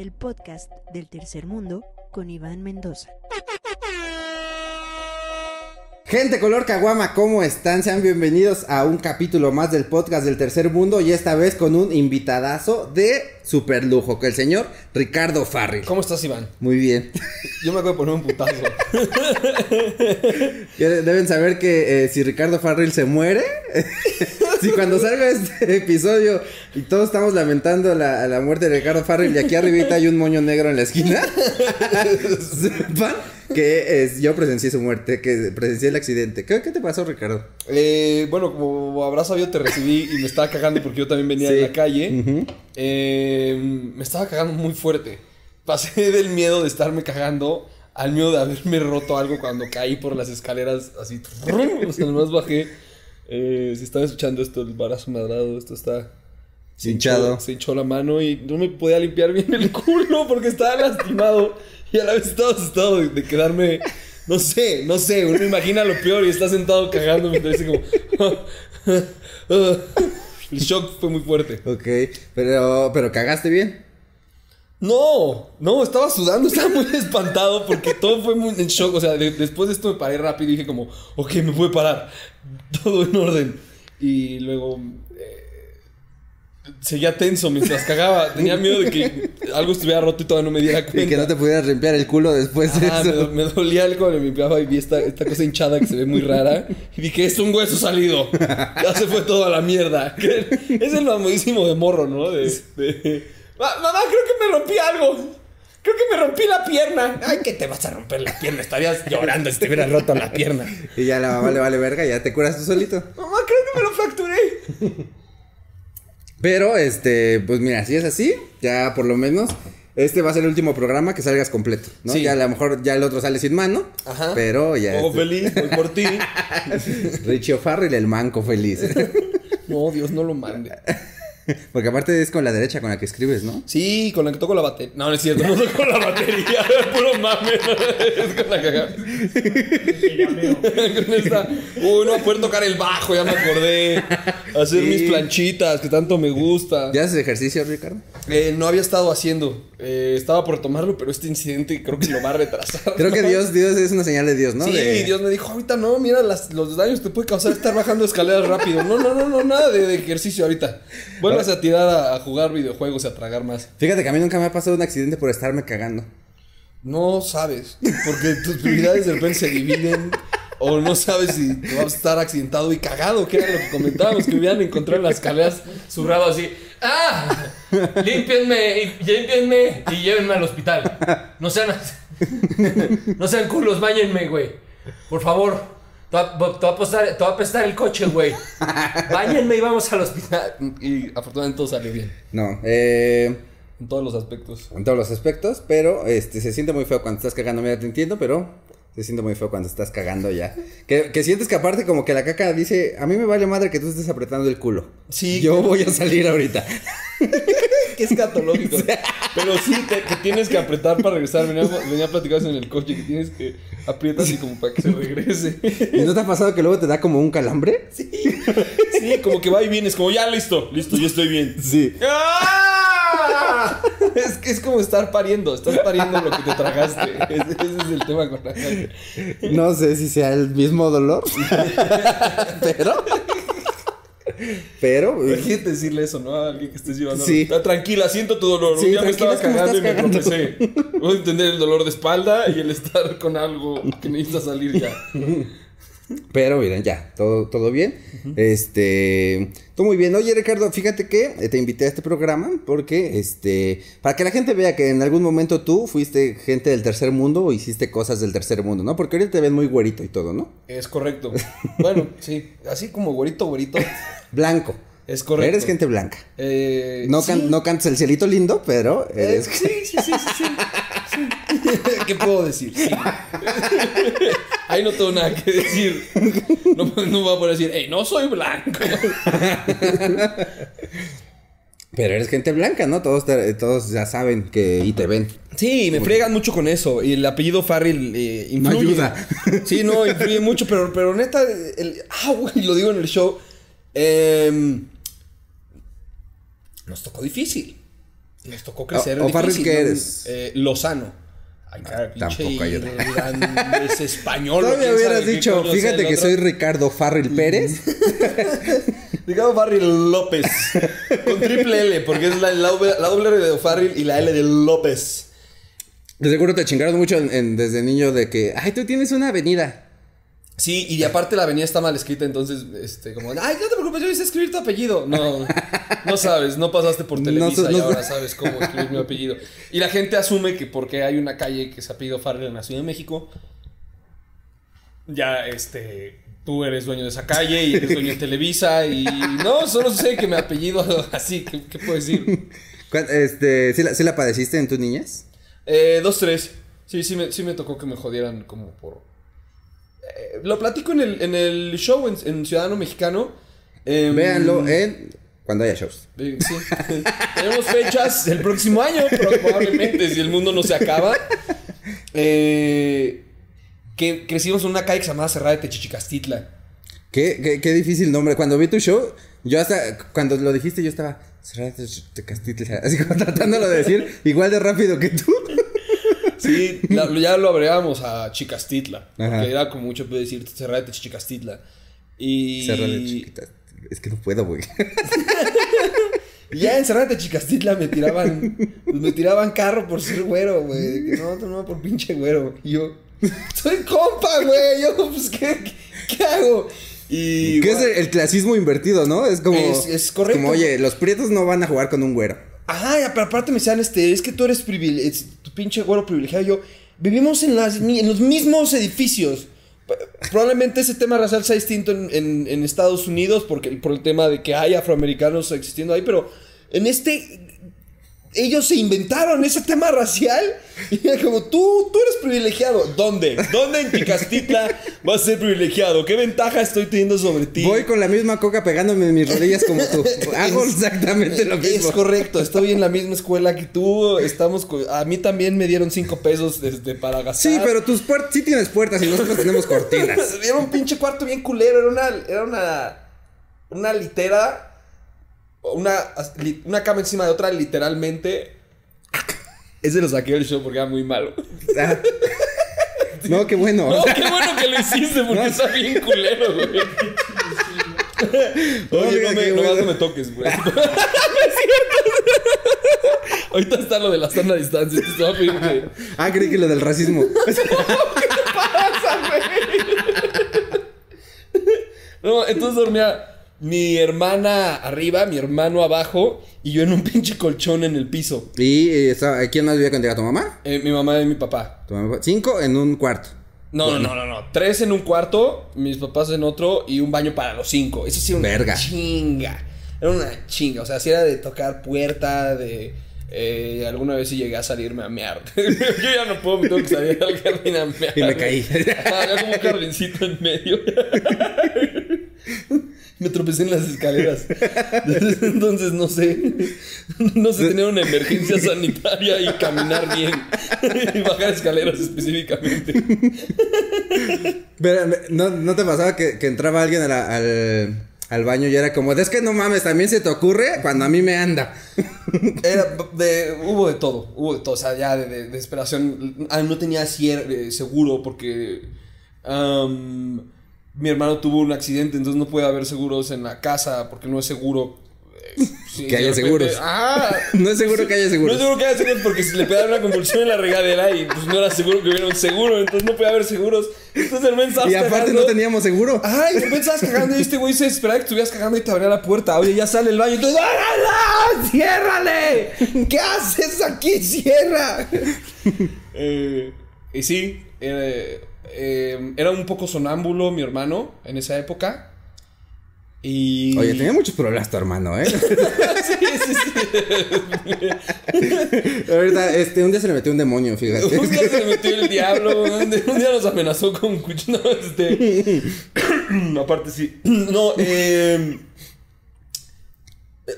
el podcast del tercer mundo con Iván Mendoza. Gente color caguama, ¿cómo están? Sean bienvenidos a un capítulo más del podcast del tercer mundo y esta vez con un invitadazo de super lujo, que el señor Ricardo Farril. ¿Cómo estás, Iván? Muy bien. Yo me acabo de poner un putazo. Deben saber que eh, si Ricardo Farril se muere, si cuando salga este episodio y todos estamos lamentando la, la muerte de Ricardo Farril y aquí arribita hay un moño negro en la esquina, sepan que es- yo presencié su muerte, que presencié el accidente. ¿Qué, qué te pasó, Ricardo? Eh, bueno, como habrás sabido, te recibí y me estaba cagando porque yo también venía de Sí. la calle. Ujú. Eh, me estaba cagando muy fuerte. Pasé del miedo de estarme cagando al miedo de haberme roto algo cuando caí por las escaleras así. O sea, nomás bajé. Eh, si están escuchando esto, el barazo madrado, esto está... se Hinchado. hinchó- Se hinchó la mano y no me podía limpiar bien el culo porque estaba lastimado. Y a la vez estaba asustado de, de quedarme... No sé, no sé, uno imagina lo peor y está sentado cagando me dice como... el shock fue muy fuerte. Ok, pero, pero cagaste bien. No, no, estaba sudando, estaba muy espantado porque todo fue muy en shock. O sea, de- después de esto me paré rápido y dije como, ok, me puede parar. Todo en orden. Y luego seguía tenso mientras cagaba. Tenía miedo de que algo estuviera roto y todavía no me diera cuenta. Y que no te pudieras limpiar el culo después de Ah, eso. do- me dolía algo cuando me limpiaba y vi esta, esta cosa hinchada que se ve muy rara. Y dije, es un hueso salido. Ya se fue todo a la mierda. Es el famosísimo de morro, ¿no? De, de, "Ma- Mamá, creo que me rompí algo. Creo que me rompí la pierna. Ay, que te vas a romper la pierna. Estarías llorando si te hubieras roto la pierna. Y ya la mamá le vale verga, ya te curas tú solito. Mamá, creo que me lo fracturé. Pero, este, pues mira, si es así, ya por lo menos, este va a ser el último programa que salgas completo, ¿no? Sí. Ya a lo mejor ya el otro sale sin mano, Ajá. pero ya. Oh, este, feliz, voy por ti. Richie O'Farrell, el manco feliz. No, Dios, no lo mande. Porque aparte es con la derecha con la que escribes, ¿no? Sí, con la que toco la batería. No, no es cierto, no toco la batería. Puro mame. Es con la cagada. con esta. Uy, no poder tocar el bajo, ya me acordé. Hacer Sí. mis planchitas, que tanto me gusta. ¿Ya haces ejercicio, Ricardo? Eh, no había estado haciendo. Eh, estaba por tomarlo, pero este incidente creo que lo va a retrasar. Creo que Dios, Dios es una señal de Dios, ¿no? Sí, De- Dios me dijo, ahorita no, mira las- los daños que te puede causar estar bajando escaleras rápido. No, no, no, no, nada de, de ejercicio ahorita. Vuelvas a tirar a, a jugar videojuegos a tragar más. Fíjate que a mí nunca me ha pasado un accidente por estarme cagando. No sabes, porque tus prioridades de repente se dividen. O no sabes si te vas a estar accidentado y cagado, que era lo que comentábamos, que hubieran encontrado en las escaleras zurrado así. ¡Ah! Límpienme, y- límpienme y llévenme al hospital. No sean, no sean culos, báñenme, güey. Por favor. Te va, a apestar el coche, güey. Báñenme y vamos al hospital. Y afortunadamente todo salió bien. No, eh. En todos los aspectos. en todos los aspectos, pero este se siente muy feo cuando estás cagando, mira, te entiendo, pero se siente muy feo cuando estás cagando ya. Que, que sientes que aparte como que la caca dice, a mí me vale madre que tú estés apretando el culo. Sí. Yo voy a salir ahorita. que es catológico. Pero sí, te- que tienes que apretar para regresar. Venía, venía eso en el coche, que tienes que aprietar así como para que se regrese. ¿Y no te ha pasado que luego te da como un calambre? Sí, como que va y vienes, como ya listo, listo, yo estoy bien. Sí. ¡Ah! Es que es como estar pariendo, estás pariendo lo que te tragaste. Ese, ese es el tema con la caca. No sé si sea el mismo dolor. pero. Pero. Imagínate decirle eso, ¿no? A alguien que estés llevando. Sí. Ah, Tranquila, siento tu dolor. Sí, día me estaba cagando y me tropecé. Puedo entender el dolor de espalda y el estar con algo que necesita salir ya. Pero miren, ya, todo, todo bien. Este, todo muy bien. Oye, Ricardo, fíjate que eh, te invité a este programa porque, este, para que la gente vea que en algún momento tú fuiste gente del tercer mundo o hiciste cosas del tercer mundo, ¿no? Porque ahorita te ven muy güerito y todo, ¿no? Es correcto. Bueno, sí. Así como güerito, güerito. Blanco. Es correcto. Eres gente blanca. Eh, No, sí. can- no cantas el cielito lindo, pero Eh, eres... sí, sí, sí, sí, sí. Sí. ¿Qué puedo decir? Sí. Ahí no tengo nada que decir. No, no voy a poder decir, hey, no soy blanco. Pero eres gente blanca, ¿no? Todos, te- todos ya saben que y te ven. Sí, me fregan mucho con eso. Y el apellido Farrell eh, influye. No ayuda. Sí, no, influye mucho. Pero, pero neta, el, ah, güey, lo digo en el show. em, nos tocó difícil. nos tocó crecer. O- o Farrell, difícil, ¿qué ¿no? eres? Eh, Lozano. Ay, cara, pinche tampoco hay otro. irlandés español. Todavía hubieras dicho, fíjate que soy Ricardo Farrell Pérez. Ricardo Farrell López. Con triple L, porque es la, la de Farrell y la L de López. De seguro te chingaron mucho en- en- desde niño de que, ay, tú tienes una avenida. Sí, y aparte la avenida está mal escrita, entonces, este, como, ay, no te preocupes, yo hice escribir tu apellido. No, no sabes, no pasaste por No Televisa y ahora sabes cómo escribir mi apellido. Y la gente asume que porque hay una calle que se apellido Farrell en la Ciudad de México, ya, este, tú eres dueño de esa calle y eres dueño de Televisa y no, solo sé que mi apellido así, ¿qué, qué puedo decir? ¿Cuán- Este, ¿sí la, sí la padeciste en tus niñas? Eh, dos, tres. Sí, sí me, sí me tocó que me jodieran como por... Eh, lo platico en el, en el show en, en Ciudadano Mexicano. Em, Véanlo en cuando haya shows. eh, sí. Tenemos fechas el próximo año, probablemente, si el mundo no se acaba. Eh, que crecimos en una calle que se llamaba Cerrada de Techichicastitla. Qué, qué, qué difícil nombre. Cuando vi tu show, yo hasta, cuando lo dijiste, yo estaba, "Cerrate de Castilla", así como tratándolo de decir, igual de rápido que tú. Sí, la- ya lo abreamos a Chicastitla. Porque era como mucho puede decir Cerrada de Techichicastitla. Y... Chiquita. Es que no puedo, güey. Ya en Cerrate Chicastitla me tiraban, pues me tiraban carro por ser güero, güey. No, no, por pinche güero. Y yo, soy compa, güey. Yo, pues, ¿qué, qué hago? Y. Que es el, el clasismo invertido, ¿no? Es como. Es- es correcto. Como, oye, los prietos no van a jugar con un güero. Ajá, pero aparte me decían, este, es que tú eres privilegiado, pinche güero privilegiado. Yo, vivimos en, los mismos edificios. Probablemente ese tema racial sea distinto en, en- en Estados Unidos porque, por el tema de que hay afroamericanos existiendo ahí, pero en este... Ellos se inventaron ese tema racial y era como, tú, tú eres privilegiado. ¿Dónde? ¿Dónde en Chicastitla vas a ser privilegiado? ¿Qué ventaja estoy teniendo sobre ti? Voy con la misma coca pegándome en mis rodillas como tú. Hago Es- exactamente lo mismo. Es correcto, estoy en la misma escuela que tú, estamos a mí también me dieron cinco pesos desde para gastar. Sí, pero tus puertas, sí tienes puertas y nosotros tenemos cortinas. Era un pinche cuarto bien culero, era una era una una litera una una cama encima de otra literalmente. Ese lo saqué del show porque era muy malo. Ah. No, qué bueno. No, qué bueno que lo hiciste porque está bien culero, güey. Oye, Oiga, no me, qué nomás bueno. no me toques, güey. No es cierto. Ahorita está lo de la sana distancia. Te estaba pidiendo que- Ah, creí que lo del racismo. No, entonces dormía mi hermana arriba, mi hermano abajo y yo en un pinche colchón en el piso. ¿Y eh, estaba- quién más vivía contigo? ¿Tu mamá? Eh, mi mamá y mi papá. ¿Tu mamá? Cinco en un cuarto. No, no, no, no, no. Tres en un cuarto, mis papás en otro y un baño para los cinco. Eso sí era una Verga. chinga. Era una chinga. O sea, si era de tocar puerta, de. eh, alguna vez sí llegué a salirme a mear. yo ya no puedo, me tengo que salir al jardín a mear. Y me caí. Había como un jardincito en medio. me tropecé en las escaleras. Desde entonces no sé. No sé tener una emergencia sanitaria y caminar bien. y bajar escaleras específicamente. Pero ¿no, no te pasaba que, que entraba alguien a la- al, al baño y era como, es que no mames, también se te ocurre cuando a mí me anda. Era de, hubo de todo, hubo de todo, o sea, ya de, de- desesperación. Ah, no tenía cier- eh, seguro porque mi hermano tuvo un accidente, entonces no puede haber seguros en la casa porque no es seguro. eh, sí, Que haya repente- seguros. Ah, No es seguro que haya no seguros. es seguro que haya seguros porque si le pegaron una convulsión en la regadera y pues no era seguro que hubiera un seguro, entonces no puede haber seguros. Entonces el men Y aparte cagando. no teníamos seguro. Ay, repente estabas cagando y este güey se esperaba que estuvieras cagando y te abría la puerta. Oye, ya sale el baño. Entonces, ¡ábrala! ¡Ciérrale! ¿Qué haces aquí? ¡Cierra! Eh, y sí, eh, eh, era un poco sonámbulo mi hermano en esa época. Y. Oye, tenía muchos problemas tu hermano, ¿eh? sí, sí, sí. Ahorita, este, un día se le metió un demonio, fíjate. Un día se le metió el diablo, un día un día nos amenazó con cuchillo. No, este. aparte, sí. No, eh.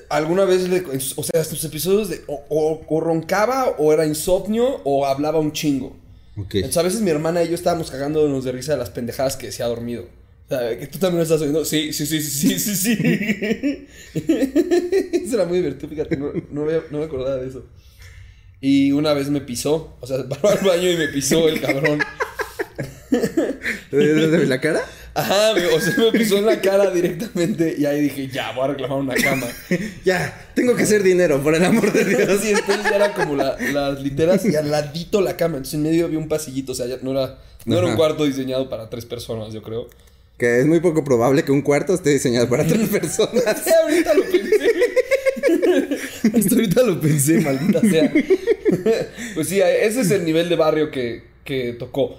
Alguna vez le. O sea, sus episodios de. O, o- o roncaba, o era insomnio, o hablaba un chingo. Entonces, a veces mi hermana y yo estábamos cagándonos de risa de las pendejadas que se ha dormido. sea, que tú también lo estás oyendo. Sí, sí, sí, sí, sí, sí. Eso era muy divertido, fíjate, no, no, me, no me acordaba de eso. Y una vez me pisó, o sea, paró al baño y me pisó el cabrón. ¿De la cara? Ajá, o sea, me pisó en la cara directamente y ahí dije, ya, voy a reclamar una cama. Ya, tengo que hacer dinero, por el amor de Dios. Así, entonces ya era como la- las literas y al ladito la cama. Entonces en medio había un pasillito, o sea, ya no era, no era un cuarto diseñado para tres personas, yo creo. Que es muy poco probable que un cuarto esté diseñado para tres personas. Sí, ahorita lo pensé. Hasta ahorita lo pensé, maldita sea. Pues sí, ese es el nivel de barrio que, que tocó.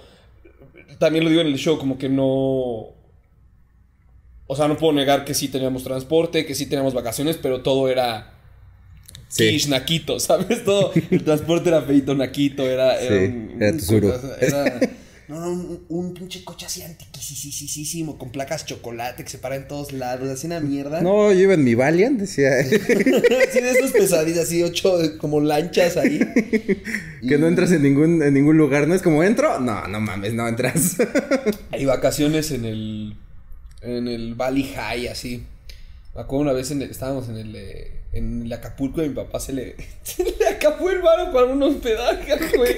También lo digo en el show, como que no. O sea, no puedo negar que sí teníamos transporte, que sí teníamos vacaciones, pero todo era. Sí. Quiche, naquito, ¿sabes? Todo. El transporte era feito, naquito, era. Era, Sí, un- Era. No, no, un, un pinche coche así antiquísimo, con placas chocolate que se para en todos lados, así una mierda. No, yo iba en mi Valiant, decía. Sí, de esos pesadillas, así ocho como lanchas ahí. que no entras en ningún, en ningún lugar. ¿No es como entro? No, no mames, no entras. Hay vacaciones en el en el Valley High, así. Me acuerdo una vez en el- estábamos en el eh, en el Acapulco y mi papá se le, se le acabó el varo para un hospedaje, güey.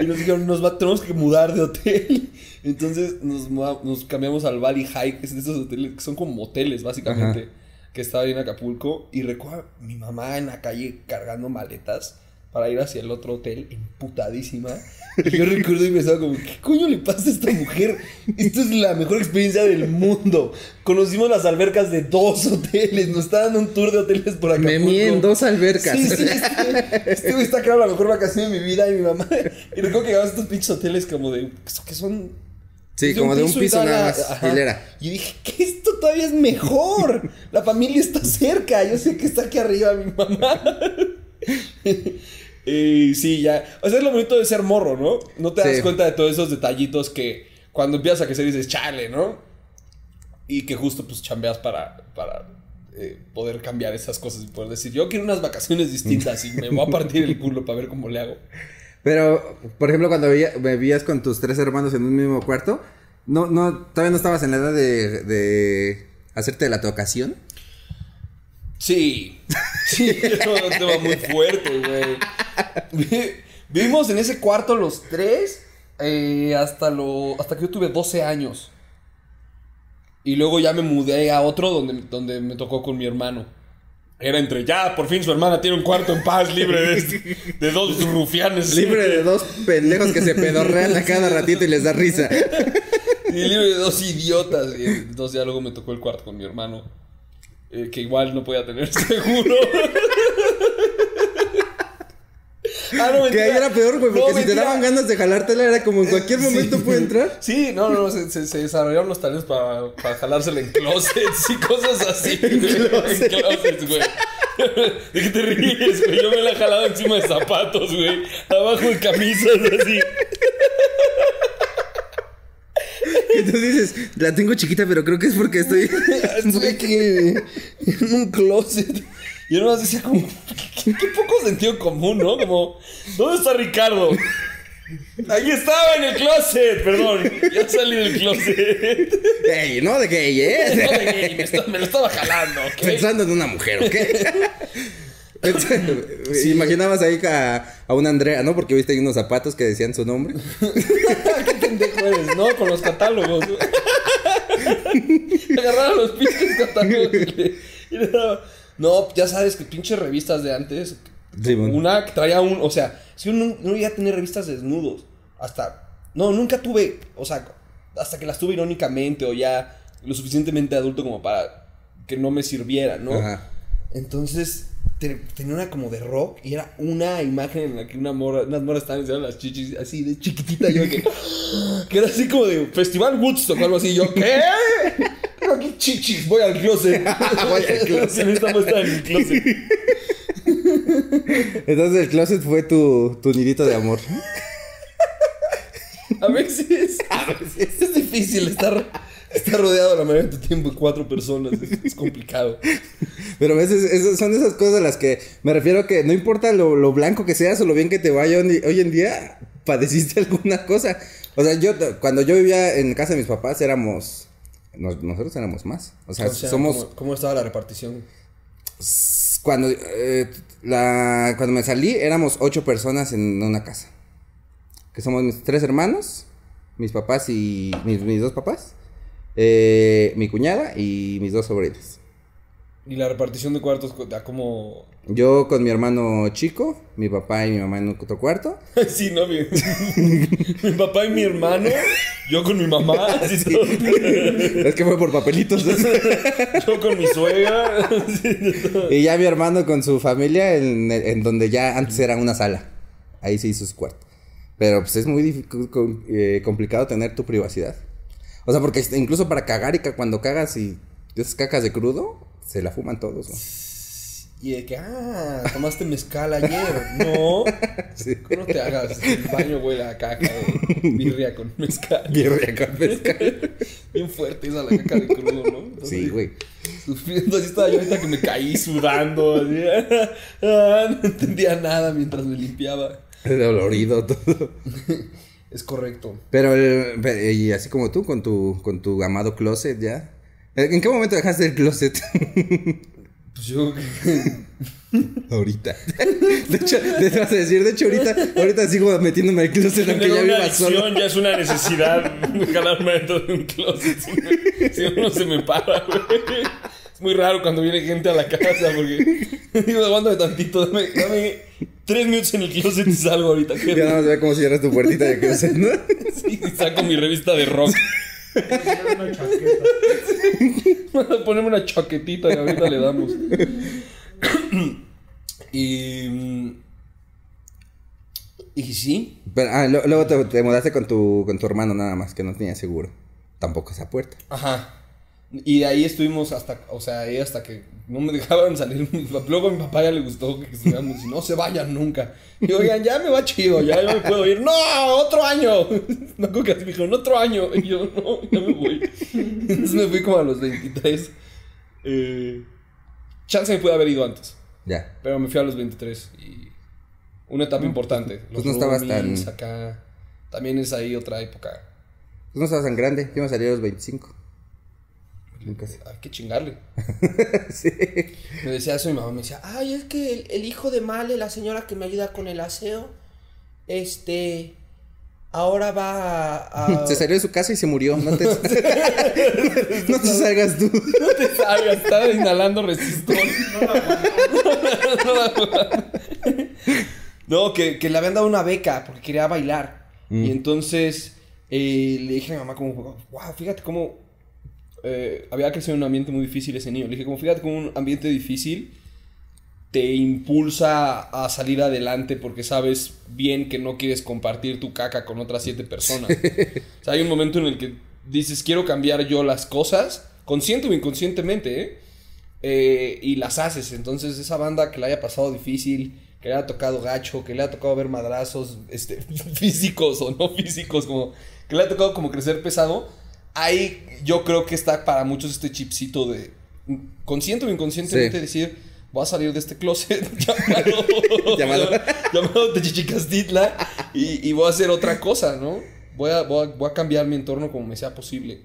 Y nos dijeron, nos va, tenemos que mudar de hotel. Entonces nos, nos cambiamos al Valley High, que es de esos hoteles que son como moteles, básicamente. Que estaba ahí en Acapulco. Y recuerdo a mi mamá en la calle cargando maletas para ir hacia el otro hotel, emputadísima. Y yo recuerdo y pensaba como, ¿qué coño le pasa a esta mujer? Esto es la mejor experiencia del mundo. Conocimos las albercas de dos hoteles, nos está dando un tour de hoteles por Acapulco. Me mié en dos albercas. Sí, sí, este, este está claro la mejor vacación de mi vida y mi mamá. Y recuerdo que llegamos a estos pinches hoteles como de, que son Sí, como de un piso y nada más, ajá. hilera. Y dije, que esto todavía es mejor. La familia está cerca. Yo sé que está aquí arriba mi mamá. Y sí, ya. O sea, es lo bonito de ser morro, ¿no? No te das Sí. cuenta de todos esos detallitos que cuando empiezas a crecer dices, chale, ¿no? Y que justo pues chambeas para, para eh, poder cambiar esas cosas y poder decir, yo quiero unas vacaciones distintas y me voy a partir el culo para ver cómo le hago. Pero, por ejemplo, cuando vivías con tus tres hermanos en un mismo cuarto, no, no, todavía no estabas en la edad de, de hacerte la tocación. Sí, sí, era un tema muy fuerte, güey. Vi- Vivimos en ese cuarto los tres eh, hasta, lo, hasta que yo tuve 12 años. Y luego ya me mudé a otro donde, donde me tocó con mi hermano. Era entre, ya, por fin su hermana tiene un cuarto en paz, libre de, de dos rufianes. Libre de dos pendejos que se pedorrean a cada ratito y les da risa. Y libre de dos idiotas. Y entonces ya luego me tocó el cuarto con mi hermano. eh, que igual no podía tener seguro. Ah, no, Que ahí era peor, güey, No, porque si te daban ganas de jalártela era como en cualquier momento Sí. puede entrar. Sí, no, no, se, se- se desarrollaron los talentos para, para jalársela en closets y cosas así. En closets, güey. ¿De qué te ríes, güey? Yo me la he jalado encima de zapatos, güey. Abajo de camisas, así. Y tú dices, la tengo chiquita, pero creo que es porque estoy. Estoy aquí en un closet. Y yo nomás decía como, qué, qué poco sentido común, ¿no? Como, ¿dónde está Ricardo? Ahí estaba en el closet, perdón. Ya salí del closet. Ey, no de gay, ¿eh? No, de gay, me, está- me lo estaba jalando, ¿ok? Pensando en una mujer, ¿ok? Imaginabas ahí a, a una Andrea, ¿no? Porque viste ahí unos zapatos que decían su nombre. ¿Qué pendejo eres? No, con los catálogos. Agarraron los pinches catálogos y le, y le daba- No, ya sabes que pinches revistas de antes. Sí, bueno. Una que traía un. O sea, si uno no iba a tener revistas desnudos. Hasta. No, nunca tuve. O sea, hasta que las tuve irónicamente o ya lo suficientemente adulto como para que no me sirviera, ¿no? Ajá. Entonces tenía una como de rock y era una imagen en la que una morra, unas morras estaban enseñando las chichis así de chiquitita. Yo que, que era así como de Festival Woodstock o algo así. Yo, ¿qué? Tengo aquí chichis, voy al closet. Voy al closet. Estar en el closet. Entonces el closet fue tu, tu nidito de amor. A veces, a veces es difícil estar, estar rodeado la mayoría de tu tiempo de cuatro personas. Es, es complicado. Pero a veces esas son esas cosas a las que me refiero que no importa lo, lo blanco que seas o lo bien que te vaya hoy, hoy en día, padeciste alguna cosa. O sea, yo cuando yo vivía en casa de mis papás éramos nos- nosotros éramos más. O sea, O sea, somos. ¿cómo, cómo estaba la repartición? Cuando, eh, la, cuando me salí, éramos ocho personas en una casa. Que somos mis tres hermanos, mis papás y. mis, mis dos papás, eh, mi cuñada y mis dos sobrinos. Y la repartición de cuartos, ¿a cómo...? Yo con mi hermano chico, mi papá y mi mamá en otro cuarto. sí, no, mi, mi papá y mi hermano, yo con mi mamá, así es que fue por papelitos. yo con mi suegra. y ya mi hermano con su familia en, en donde ya antes era una sala. Ahí se hizo su cuarto. Pero pues es muy eh, complicado tener tu privacidad. O sea, porque incluso para cagar y cuando cagas y esas cacas de crudo, se la fuman todos. ¿no? Y de que, ah, tomaste mezcal ayer. No, Sí. no te hagas. El baño huele a caca de birria con mezcal. Birria con mezcal. Bien fuerte esa la caca de crudo, ¿no? Entonces, Sí, güey. Sufriendo, así estaba yo ahorita que me caí sudando. Así, ah, no entendía nada mientras me limpiaba. Dolorido todo. Es correcto. Pero, pe- y así como tú, con tu, con tu amado closet ya. ¿En qué momento dejaste el closet? Pues yo. ahorita. De hecho, te vas a decir, de hecho, ahorita, ahorita sigo metiéndome al closet aunque ya viva solo. adicción ya es una necesidad. Jalarme dentro de un closet. Si uno se me para, güey. Es muy raro cuando viene gente a la casa porque. Digo, aguántame tantito. Dame, dame tres minutos en el closet y salgo ahorita. ¿qué? Ya nada más ve cómo cierras tu puertita de closet, ¿no? Sí, saco mi revista de rock. Una chaqueta. Vamos a ponerme una chaquetita y ahorita le damos. y. mm, Y sí. Pero, ah, lo- luego te, te mudaste con tu, con tu hermano nada más, que no tenía seguro. Tampoco esa puerta. Ajá. Y de ahí estuvimos hasta, o sea, ahí hasta que no me dejaban salir. Luego a mi papá ya le gustó que estuviéramos y no se vayan nunca. Y oigan, ya me va chido, ya no me puedo ir. ¡No! ¡Otro año! Me acuerdo que así me dijeron, ¡otro año! Y yo, no, ya me voy. Entonces me fui como a los 23. Eh, chance me pude haber ido antes. Ya. Pero me fui a los 23 y una etapa importante. pues no estabas tan- acá. También es ahí otra época. Pues no estabas tan grande, íbamos a salir a los 25. Nunca sé. Hay que chingarle. Sí. Me decía eso mi mamá, me decía, Ay, es que el, el hijo de Male, la señora que me ayuda con el aseo, este, ahora va a... a- Se salió de su casa y se murió. No te, no te salgas tú. no te salgas, estaba inhalando resistol. no, que, que le habían dado una beca porque quería bailar. Y entonces eh, le dije a mi mamá como, wow, fíjate cómo eh, había crecido en un ambiente muy difícil ese niño. Le dije como, fíjate cómo un ambiente difícil te impulsa a salir adelante porque sabes bien que no quieres compartir tu caca con otras siete personas. o sea, hay un momento en el que dices, quiero cambiar yo las cosas, consciente o inconscientemente, ¿eh? Eh, y las haces. Entonces, esa banda que le haya pasado difícil, que le haya tocado gacho, que le haya tocado ver madrazos este, físicos o no físicos, como que le haya tocado como crecer pesado, ahí yo creo que está para muchos este chipcito de consciente o inconscientemente Sí. decir, voy a salir de este closet llamado, Llamado. llamado Techichicastitla y, y voy a hacer otra cosa, ¿no? Voy a, voy, a, voy a cambiar mi entorno como me sea posible.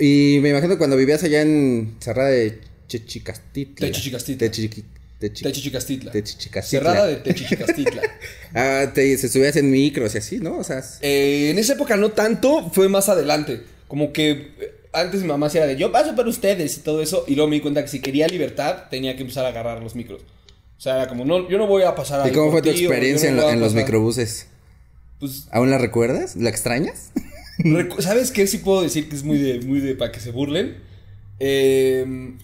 Y me imagino cuando vivías allá en Cerrada de Chichicastitla. Techichicastitla. Techichi- Techi- Techichicastitla. Techichicastitla. Cerrada de Techichicastitla. Ah, te, se subías en micros y así, ¿no? O sea, Eh, en esa época no tanto, fue más adelante. Como que eh, antes mi mamá hacía de yo paso por ustedes y todo eso. Y luego me di cuenta que si quería libertad tenía que empezar a agarrar los micros. O sea, era como, no, yo no voy a pasar ¿y ahí cómo fue tu experiencia no en, a los microbuses? Pues, ¿Aún la recuerdas? ¿La extrañas? ¿sabes qué? Sí puedo decir que es muy de, muy de para que se burlen. Eh,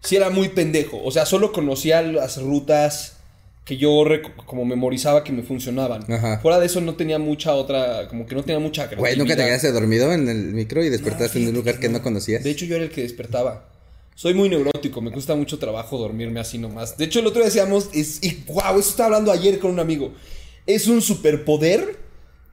sí era muy pendejo. O sea, solo conocía las rutas que yo como memorizaba que me funcionaban. Ajá. Fuera de eso no tenía mucha otra, como que no tenía mucha Güey, ¿nunca te quedaste dormido en el micro y despertaste No, en un lugar que no conocías? De hecho, yo era el que despertaba. Soy muy neurótico, me cuesta mucho trabajo dormirme así nomás. De hecho, el otro día decíamos, es, y wow, eso estaba hablando ayer con un amigo. Es un superpoder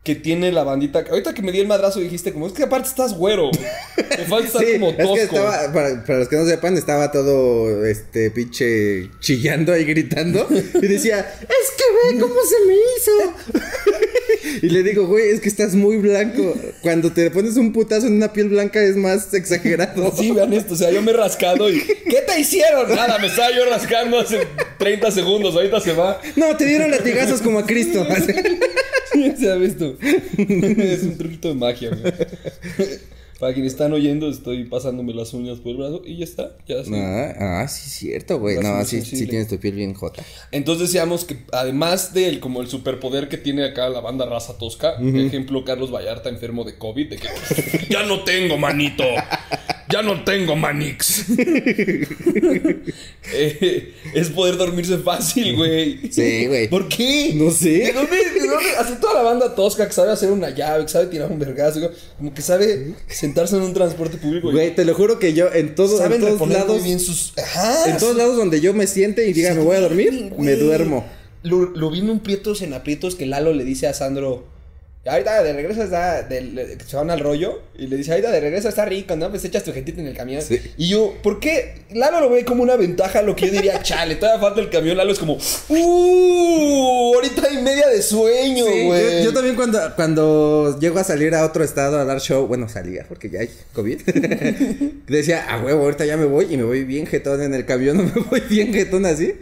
que tiene la bandita. Ahorita que me di el madrazo dijiste, como es que aparte estás güero. Te falta estar Sí, como es tosco. que estaba, para, para los que no sepan, estaba todo, este, pinche chillando y gritando. Y decía, es que ve cómo se me hizo. Y le digo, güey, es que estás muy blanco. Cuando te pones un putazo en una piel blanca es más exagerado. Sí, vean esto, o sea, yo me he rascado y. ¿Qué te hicieron? Nada, me estaba yo rascando hace 30 segundos, ahorita se va. No, te dieron latigazos como a Cristo. Ha visto. es un truquito de magia, güey. Para quienes están oyendo, estoy pasándome las uñas por el brazo y ya está. Ya sí. Ah, ah, sí, cierto, güey. No, sí, sí tienes tu piel bien jota. Entonces decíamos que además del como el superpoder que tiene acá la banda raza tosca, ejemplo Carlos Vallarta enfermo de COVID, de que ya no tengo manito, ya no tengo manix. Eh, es poder dormirse fácil, güey. Sí, güey. ¿Por qué? No sé. ¿De dónde, de dónde? Así toda la banda tosca que sabe hacer una llave, que sabe tirar un vergazo, como que sabe sentarse en un transporte público. Güey, te lo juro que yo en, todo, en todos lados. bien sus. Ajá. En todos lados donde yo me siente y diga, me voy a dormir, me duermo. Lo, lo vi en un Prietos en aprietos que Lalo le dice a Sandro. Ahorita de regreso está. de- le- se van al rollo. Y le dice, ahorita de regreso está rico, ¿no? Pues echas tu gentita en el camión. Sí. Y yo, ¿por qué? Lalo lo ve como una ventaja, lo que yo diría, chale, todavía falta el camión. Lalo es como, ¡Uh! Ahorita hay media de sueño, Sí, güey. yo, yo también cuando, cuando llego a salir a otro estado a dar show, bueno, salía porque ya hay COVID, decía, a huevo, ahorita ya me voy y me voy bien jetón en el camión, no me voy bien jetón así.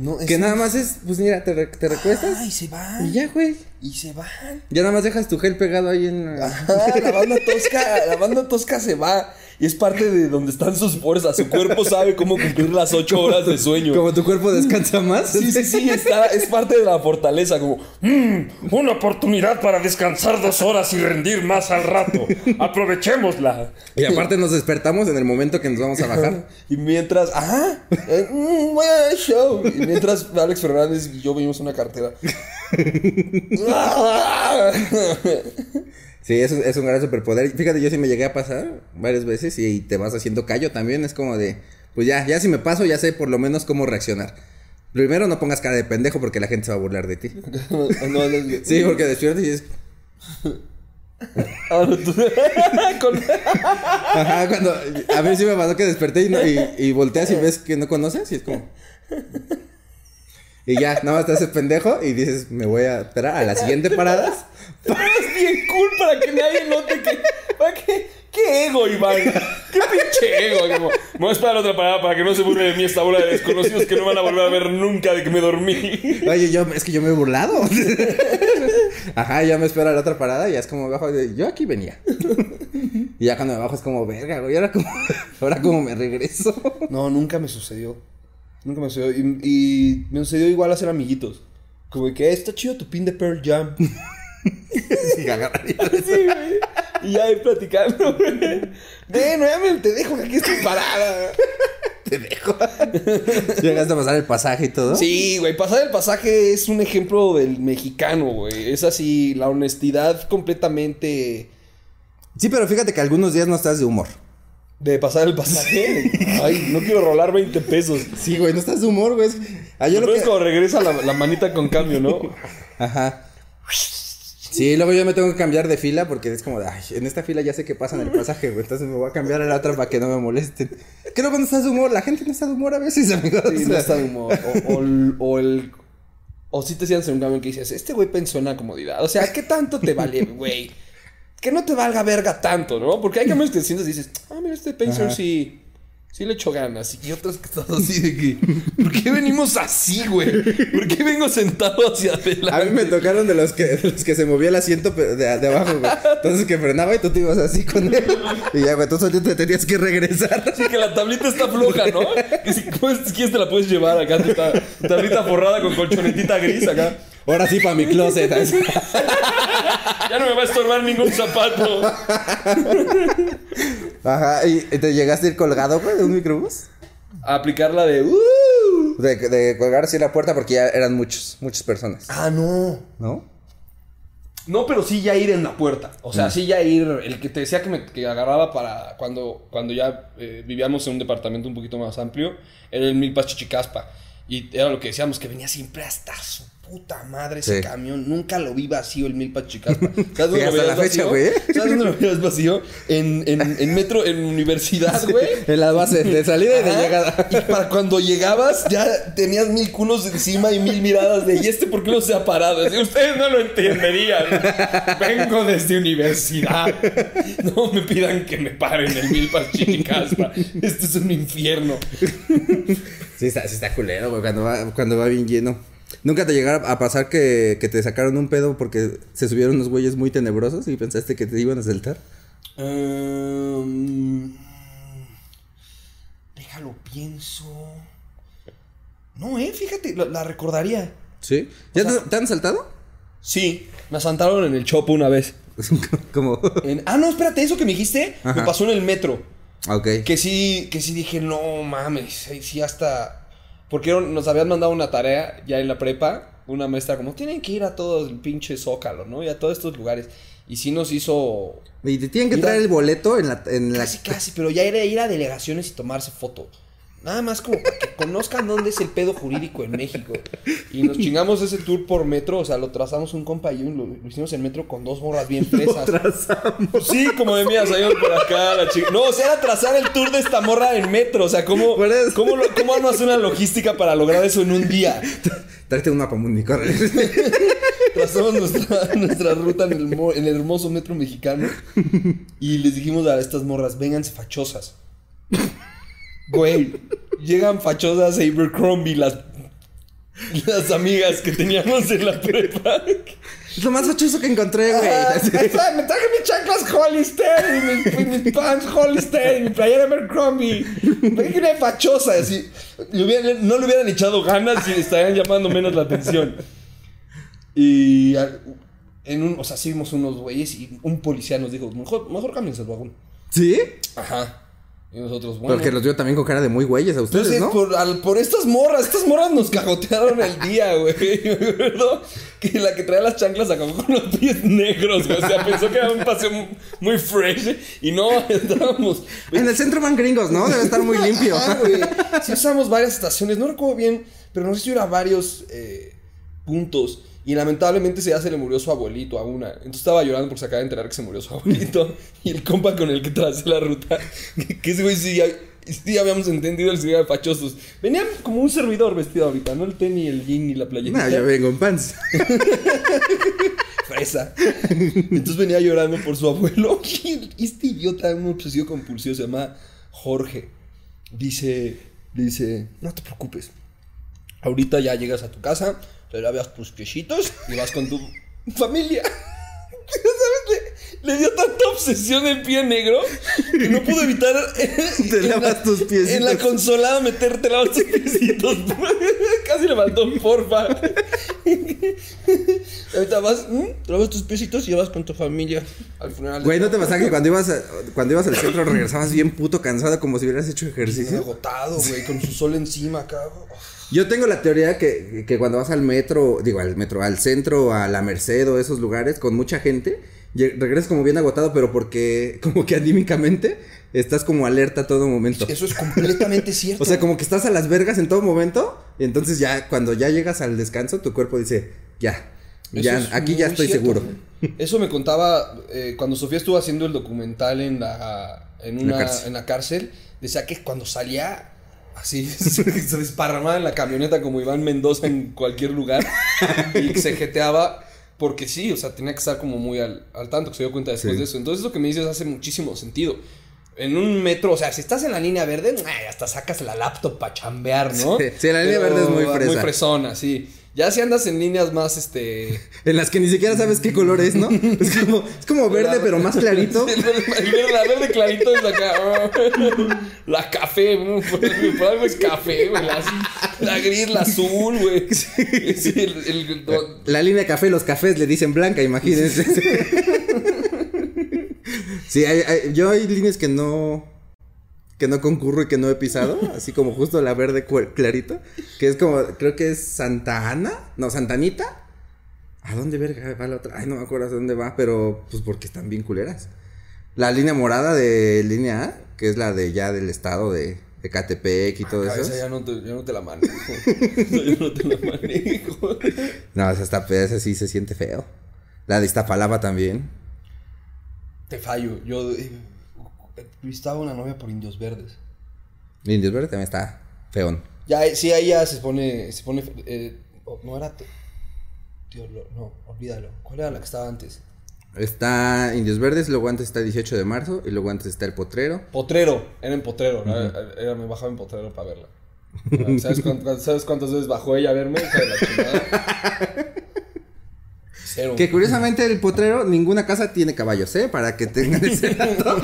No, es Que nada más es, pues mira, te, re- te recuestas Ay, se van. y ya, güey. Y se van. Ya nada más dejas tu gel pegado ahí en... Ajá, la banda tosca, la banda tosca se va. Y es parte de donde están sus fuerzas. Su cuerpo sabe cómo cumplir las ocho horas de sueño. Como tu cuerpo descansa más. Sí, sí, sí, está, es parte de la fortaleza, como, Mm, una oportunidad para descansar dos horas y rendir más al rato. Aprovechémosla. Y aparte nos despertamos en el momento que nos vamos a bajar. y mientras, ajá, eh, mm, dar show. Y mientras Alex Fernández y yo vimos una cartera. Sí, es es un gran superpoder. Fíjate, yo sí me llegué a pasar varias veces y te vas haciendo callo también. Es como de, pues ya, ya si me paso, ya sé por lo menos cómo reaccionar. Primero no pongas cara de pendejo porque la gente se va a burlar de ti. No, no, no, Sí, porque despiertas y es... Ah, Ajá, cuando... A mí sí me pasó que desperté y, no- y, y volteas y ves que no conoces y es como... Y ya, nada más te haces pendejo y dices, me voy a esperar a la siguiente parada. Pero es bien cool para que nadie note que. ¿Para qué? ¿Qué ego, Iván? ¿Qué pinche ego? Como, me voy a esperar otra parada para que no se burle de mí esta bola de desconocidos que no van a volver a ver nunca de que me dormí. Oye, yo, es que yo me he burlado. Ajá, ya me espera la otra parada y ya es como bajo de, yo aquí venía. Y ya cuando me bajo es como, verga, güey, ahora como, ahora como me regreso. No, nunca me sucedió. Nunca me sucedió. Y, y me sucedió igual hacer amiguitos. Como que "Eh, está chido tu pin de Pearl Jam. Sí. Sí, güey. Y ya ir platicando, güey. Ven, ya me te dejo que aquí estoy parada. Te dejo. Llegaste a pasar el pasaje y todo. Sí, güey, pasar el pasaje es un ejemplo del mexicano, güey. Es así, la honestidad completamente Sí, pero fíjate que algunos días no estás de humor. de pasar el pasaje. Ay, no quiero rolar 20 pesos. Sí, güey, no estás de humor, güey. Yo Lo que... es cuando regresa la, la manita con cambio, ¿no? Ajá. Sí, luego yo me tengo que cambiar de fila porque es como, de, ay, en esta fila ya sé que pasan el pasaje, güey. Entonces me voy a cambiar a la otra para que no me molesten. Creo que no estás de humor. La gente no está de humor a veces, amigos. Sí, no está de humor. O, o el- o el. O si te sientas en un camión que dices, este güey pensó en la comodidad. O sea, ¿qué tanto te vale, güey? Que no te valga verga tanto, ¿no? Porque hay camiones que te sientas y dices, ah, mira, este Ajá. sí. Sí le echo ganas. Y otros que están así de que. ¿Por qué venimos así, güey? ¿Por qué vengo sentado hacia adelante? A mí me tocaron de los que, de los que se movía el asiento de, de abajo, güey. Entonces que frenaba y tú te ibas así con él. Y ya, güey, tú solito te tenías que regresar. Sí, que la tablita está floja, ¿no? Que si quieres te la puedes llevar acá, tu, ta- tu tablita forrada con colchonetita gris acá. Ahora sí para mi closet. Ya no me va a estorbar ningún zapato. Ajá, y te llegaste a ir colgado, güey, de un microbús. A aplicar la de. "Uh". De, de colgar así la puerta porque ya eran muchos, muchas personas. Ah, no. ¿No? No, pero sí ya ir en la puerta. O sea, sí ya ir. El que te decía que me que agarraba para cuando, cuando ya eh, vivíamos en un departamento un poquito más amplio, era el Milpas Chichicaspa. Y era lo que decíamos, que venía siempre hasta su puta madre ese Sí. camión. Nunca lo vi vacío el Milpa Chicaspa. ¿Sabes dónde Sí, lo la fecha, vacío? güey. ¿Sabes dónde lo veías vacío? En, en, en metro, en universidad, güey. En la base de salida y de llegada. Y para cuando llegabas, ya tenías mil culos encima y mil miradas de ¿y este por qué no se ha parado? Así, Ustedes no lo entenderían. Vengo desde universidad. No me pidan que me paren el Milpas Chichicaspa. Este es un infierno. Sí, está, sí está culero, güey, cuando va, cuando va bien lleno. ¿Nunca te llegara a pasar que, que te sacaron un pedo porque se subieron unos güeyes muy tenebrosos y pensaste que te iban a saltar? Ehm, déjalo, pienso. No, eh, fíjate, la, la recordaría. ¿Sí? ¿Ya te, te han saltado? Sí, me asaltaron en el Chopo una vez. Como... En- ah, no, espérate, eso que me dijiste me pasó en el metro. ok. Que sí, que sí dije, no mames, sí hasta... Porque nos habían mandado una tarea ya en la prepa, una maestra como, tienen que ir a todo el pinche Zócalo, ¿no? Y a todos estos lugares. Y sí nos hizo... Y te tienen que traer el boleto en la... En la... Casi, casi, pero ya era ir a delegaciones y tomarse foto. Nada más como para que conozcan dónde es el pedo jurídico en México. Y nos chingamos ese tour por metro, o sea, lo trazamos un compa y lo, lo hicimos en metro con dos morras bien fresas. Sí, como de mía, salimos por acá, la chica. No, o sea, era trazar el tour de esta morra en metro. O sea, ¿cómo, cómo, lo- cómo armas una logística para lograr eso en un día? Tráete un mapa mundi, corre. Trazamos nuestra, nuestra ruta en el, en el hermoso metro mexicano. Y les dijimos a estas morras, vénganse fachosas. Güey, llegan fachosas a Abercrombie, las, las amigas que teníamos en la prepa. Es lo más fachoso que encontré, güey. Ah, me traje mis chanclas Hollister y mis, mis pants Hollister y mi playera Abercrombie. Fachosa, así. Le hubieran- no le hubieran echado ganas y estarían llamando menos la atención. Y en un, o sea, sí unos güeyes y un policía nos dijo, mejor, mejor cámbiense el vagón. ¿Sí? Ajá. Y nosotros, bueno. Porque los vio también con cara de muy güeyes a ustedes, Entonces, ¿no? por, al- por estas morras, estas morras nos cagotearon el día, güey. Me acuerdo que la que traía las chanclas acabó con los pies negros, güey. O sea, pensó que era un paseo muy fresh y no, estábamos. En el centro van gringos, ¿no? Debe estar muy limpio. Ah, güey. Sí usamos varias estaciones, no recuerdo bien, pero no sé si era varios eh, puntos. Y lamentablemente se ya se le murió su abuelito a una. Entonces estaba llorando porque se acaba de enterar que se murió su abuelito. Y el compa con el que tracé la ruta, que, ese güey sí ya, sí habíamos entendido el cigarro de fachosos. Venían como un servidor vestido ahorita, no el tenis, el jean ni la playerita. No, yo vengo en pants. fresa. Entonces venía llorando por su abuelo. Y este idiota, un obsesivo compulsivo, se llama Jorge. Dice, dice, no te preocupes. Ahorita ya llegas a tu casa, te lavas tus piecitos y vas con tu familia. ¿Sabes? Le, le dio tanta obsesión el pie negro que no pudo evitar Te en lavas la- tus piecitos. En la consolada meterte lavas tus piecitos. Casi le faltó porfa. Ahorita vas, te lavas tus piecitos y vas con tu familia al funeral. Güey, ¿no te pasa que cuando ibas, a- cuando ibas al centro regresabas bien puto cansado como si hubieras hecho ejercicio? agotado, güey, con su sol encima acá. Yo tengo la teoría que, que cuando vas al metro, digo al metro, al centro, a la Merced o esos lugares con mucha gente, regresas como bien agotado, pero porque como que anímicamente estás como alerta a todo momento. Eso es completamente cierto. O sea, como que estás a las vergas en todo momento, y entonces ya cuando ya llegas al descanso, tu cuerpo dice, ya, Eso ya, es aquí ya estoy cierto, seguro. Eso me contaba eh, cuando Sofía estuvo haciendo el documental en la, en una, cárcel. en la cárcel. Decía que cuando salía así, se desparramaba en la camioneta como Iván Mendoza en cualquier lugar y se jeteaba. Porque sí, o sea, tenía que estar como muy al, al tanto, que se dio cuenta después Sí. de eso. Entonces, lo que me dices hace muchísimo sentido. En un metro, o sea, si estás en la línea verde, ay, hasta sacas la laptop para chambear, ¿no? Sí, sí, la línea verde es muy fresa. Muy fresona, sí. Ya si andas en líneas más, este... En las que ni siquiera sabes qué color es, ¿no? Es como, es como verde, pero más clarito. La verde clarito es acá. ah. La café, por, por algo es café, güey. La, la gris, la azul, güey. Sí, el- el- do- La línea café, los cafés le dicen blanca, imagínense. Sí, hay- hay- yo hay líneas que no que no concurro y que no he pisado, así como justo la verde clarito, que es como, creo que es Santa Ana, no, Santanita. ¿A dónde verga va la otra? Ay, no me acuerdo a dónde va, pero pues porque están bien culeras. La línea morada de línea A, que es la de ya del estado de, Ecatepec y todo Cabeza, eso. ya no, te, ya no te la manejo. ya no te la manejo. No, esa, está, esa sí se siente feo. La de Iztapalapa también. Te fallo. Yo eh, visitaba una novia por Indios Verdes. Indios Verde también está feón. Ya, eh, sí, ahí ya se pone, se pone, eh, oh, no era, tío, no, olvídalo. ¿Cuál era la que estaba antes? Está Indios Verdes, luego antes está 18 de marzo y luego antes está El Potrero. Potrero, era en Potrero. Era- me bajaba en Potrero para verla. Ah, ¿Sabes, cuántas, ¿Sabes cuántas veces bajó ella a verme? Hija de la chingada. Cero. Que curiosamente el Potrero, ninguna casa tiene caballos, ¿eh? Para que tengan ese dato.